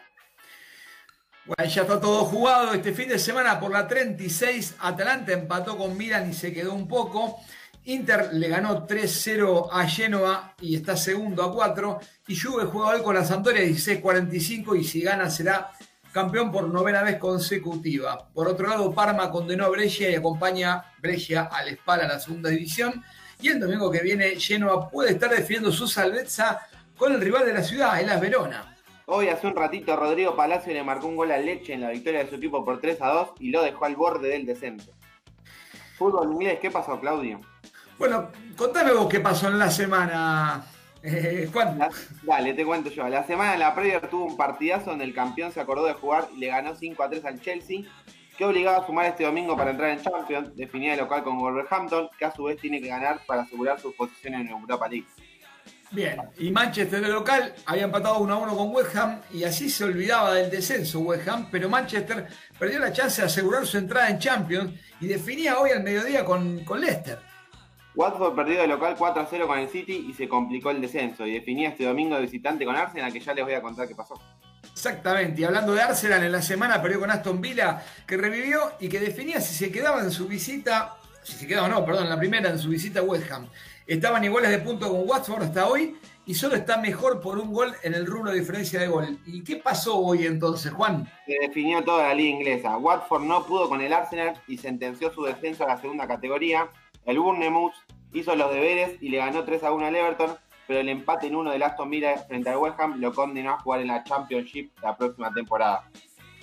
Speaker 4: Bueno, ya está todo jugado. Este fin de semana por la 36, Atalanta empató con Milan y se quedó un poco. Inter le ganó 3-0 a Genoa y está segundo a 4. Y Juve juega hoy con la Sampdoria 16-45 y si gana será campeón por novena vez consecutiva. Por otro lado, Parma condenó a Brescia y acompaña Brescia al Spal a la segunda división. Y el domingo que viene, Genoa puede estar defendiendo su salvezza con el rival de la ciudad, el As Verona.
Speaker 2: Hoy hace un ratito Rodrigo Palacio le marcó un gol al Leche en la victoria de su equipo por 3 a 2 y lo dejó al borde del descenso. Fútbol inglés, ¿qué pasó Claudio?
Speaker 4: Bueno, contame vos qué pasó en la semana, eh, Juan.
Speaker 2: Dale, te cuento yo. La semana la Premier tuvo un partidazo donde el campeón se acordó de jugar y le ganó 5 a 3 al Chelsea, que obligaba a sumar este domingo para entrar en Champions, definida de local con Wolverhampton, que a su vez tiene que ganar para asegurar su posición en Europa League.
Speaker 4: Bien, y Manchester de local había empatado 1 a 1 con West Ham y así se olvidaba del descenso West Ham, pero Manchester perdió la chance de asegurar su entrada en Champions y definía hoy al mediodía con, con Leicester.
Speaker 2: Watford perdió de local 4 a 0 con el City y se complicó el descenso y definía este domingo de visitante con Arsenal, que ya les voy a contar qué pasó.
Speaker 4: Exactamente, y hablando de Arsenal, en la semana perdió con Aston Villa, que revivió y que definía si se quedaba en su visita, si se quedaba no, perdón, en la primera en su visita a West Ham. Estaban iguales de punto con Watford hasta hoy y solo está mejor por un gol en el rubro de diferencia de gol. ¿Y qué pasó hoy entonces, Juan?
Speaker 2: Se definió toda la liga inglesa. Watford no pudo con el Arsenal y sentenció su descenso a la segunda categoría. El Bournemouth hizo los deberes y le ganó 3 a 1 al Everton, pero el empate en uno del Aston Villa frente al West Ham lo condenó a jugar en la Championship la próxima temporada.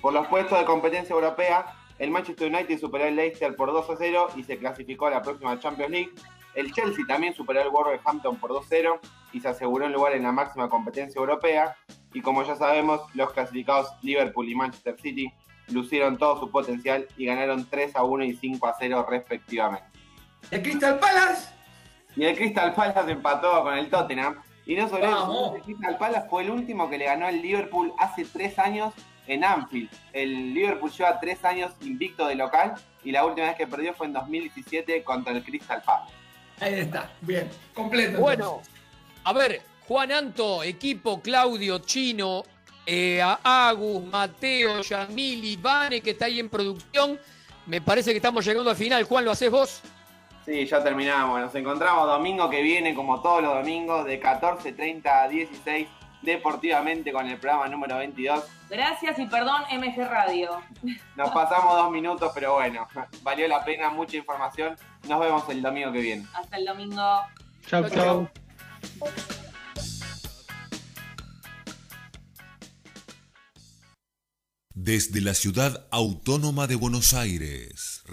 Speaker 2: Por los puestos de competencia europea, el Manchester United superó al Leicester por 2 a 0 y se clasificó a la próxima Champions League. El Chelsea también superó al Wolverhampton por 2-0 y se aseguró un lugar en la máxima competencia europea. Y como ya sabemos, los clasificados Liverpool y Manchester City lucieron todo su potencial y ganaron 3 a 1 y 5 a 0 respectivamente.
Speaker 4: ¿El Crystal Palace?
Speaker 2: Y el Crystal Palace empató con el Tottenham. Y no solo eso, el Crystal Palace fue el último que le ganó al Liverpool hace 3 años en Anfield. El Liverpool lleva 3 años invicto de local y la última vez que perdió fue en 2017 contra el Crystal Palace.
Speaker 4: Ahí está, bien, completo.
Speaker 1: Bueno, a ver, Juan Anto, equipo, Claudio, Chino, eh, a Agus, Mateo, Yamil, Vane, que está ahí en producción. Me parece que estamos llegando al final. Juan, ¿lo haces vos?
Speaker 2: Sí, ya terminamos. Nos encontramos domingo que viene, como todos los domingos, de 14.30 a 16 deportivamente con el programa número 22.
Speaker 3: Gracias y perdón, MG Radio.
Speaker 2: Nos pasamos dos minutos, pero bueno, valió la pena, mucha información. Nos vemos el domingo que viene.
Speaker 3: Hasta el domingo.
Speaker 9: Chau, chau.
Speaker 15: Desde la ciudad autónoma de Buenos Aires.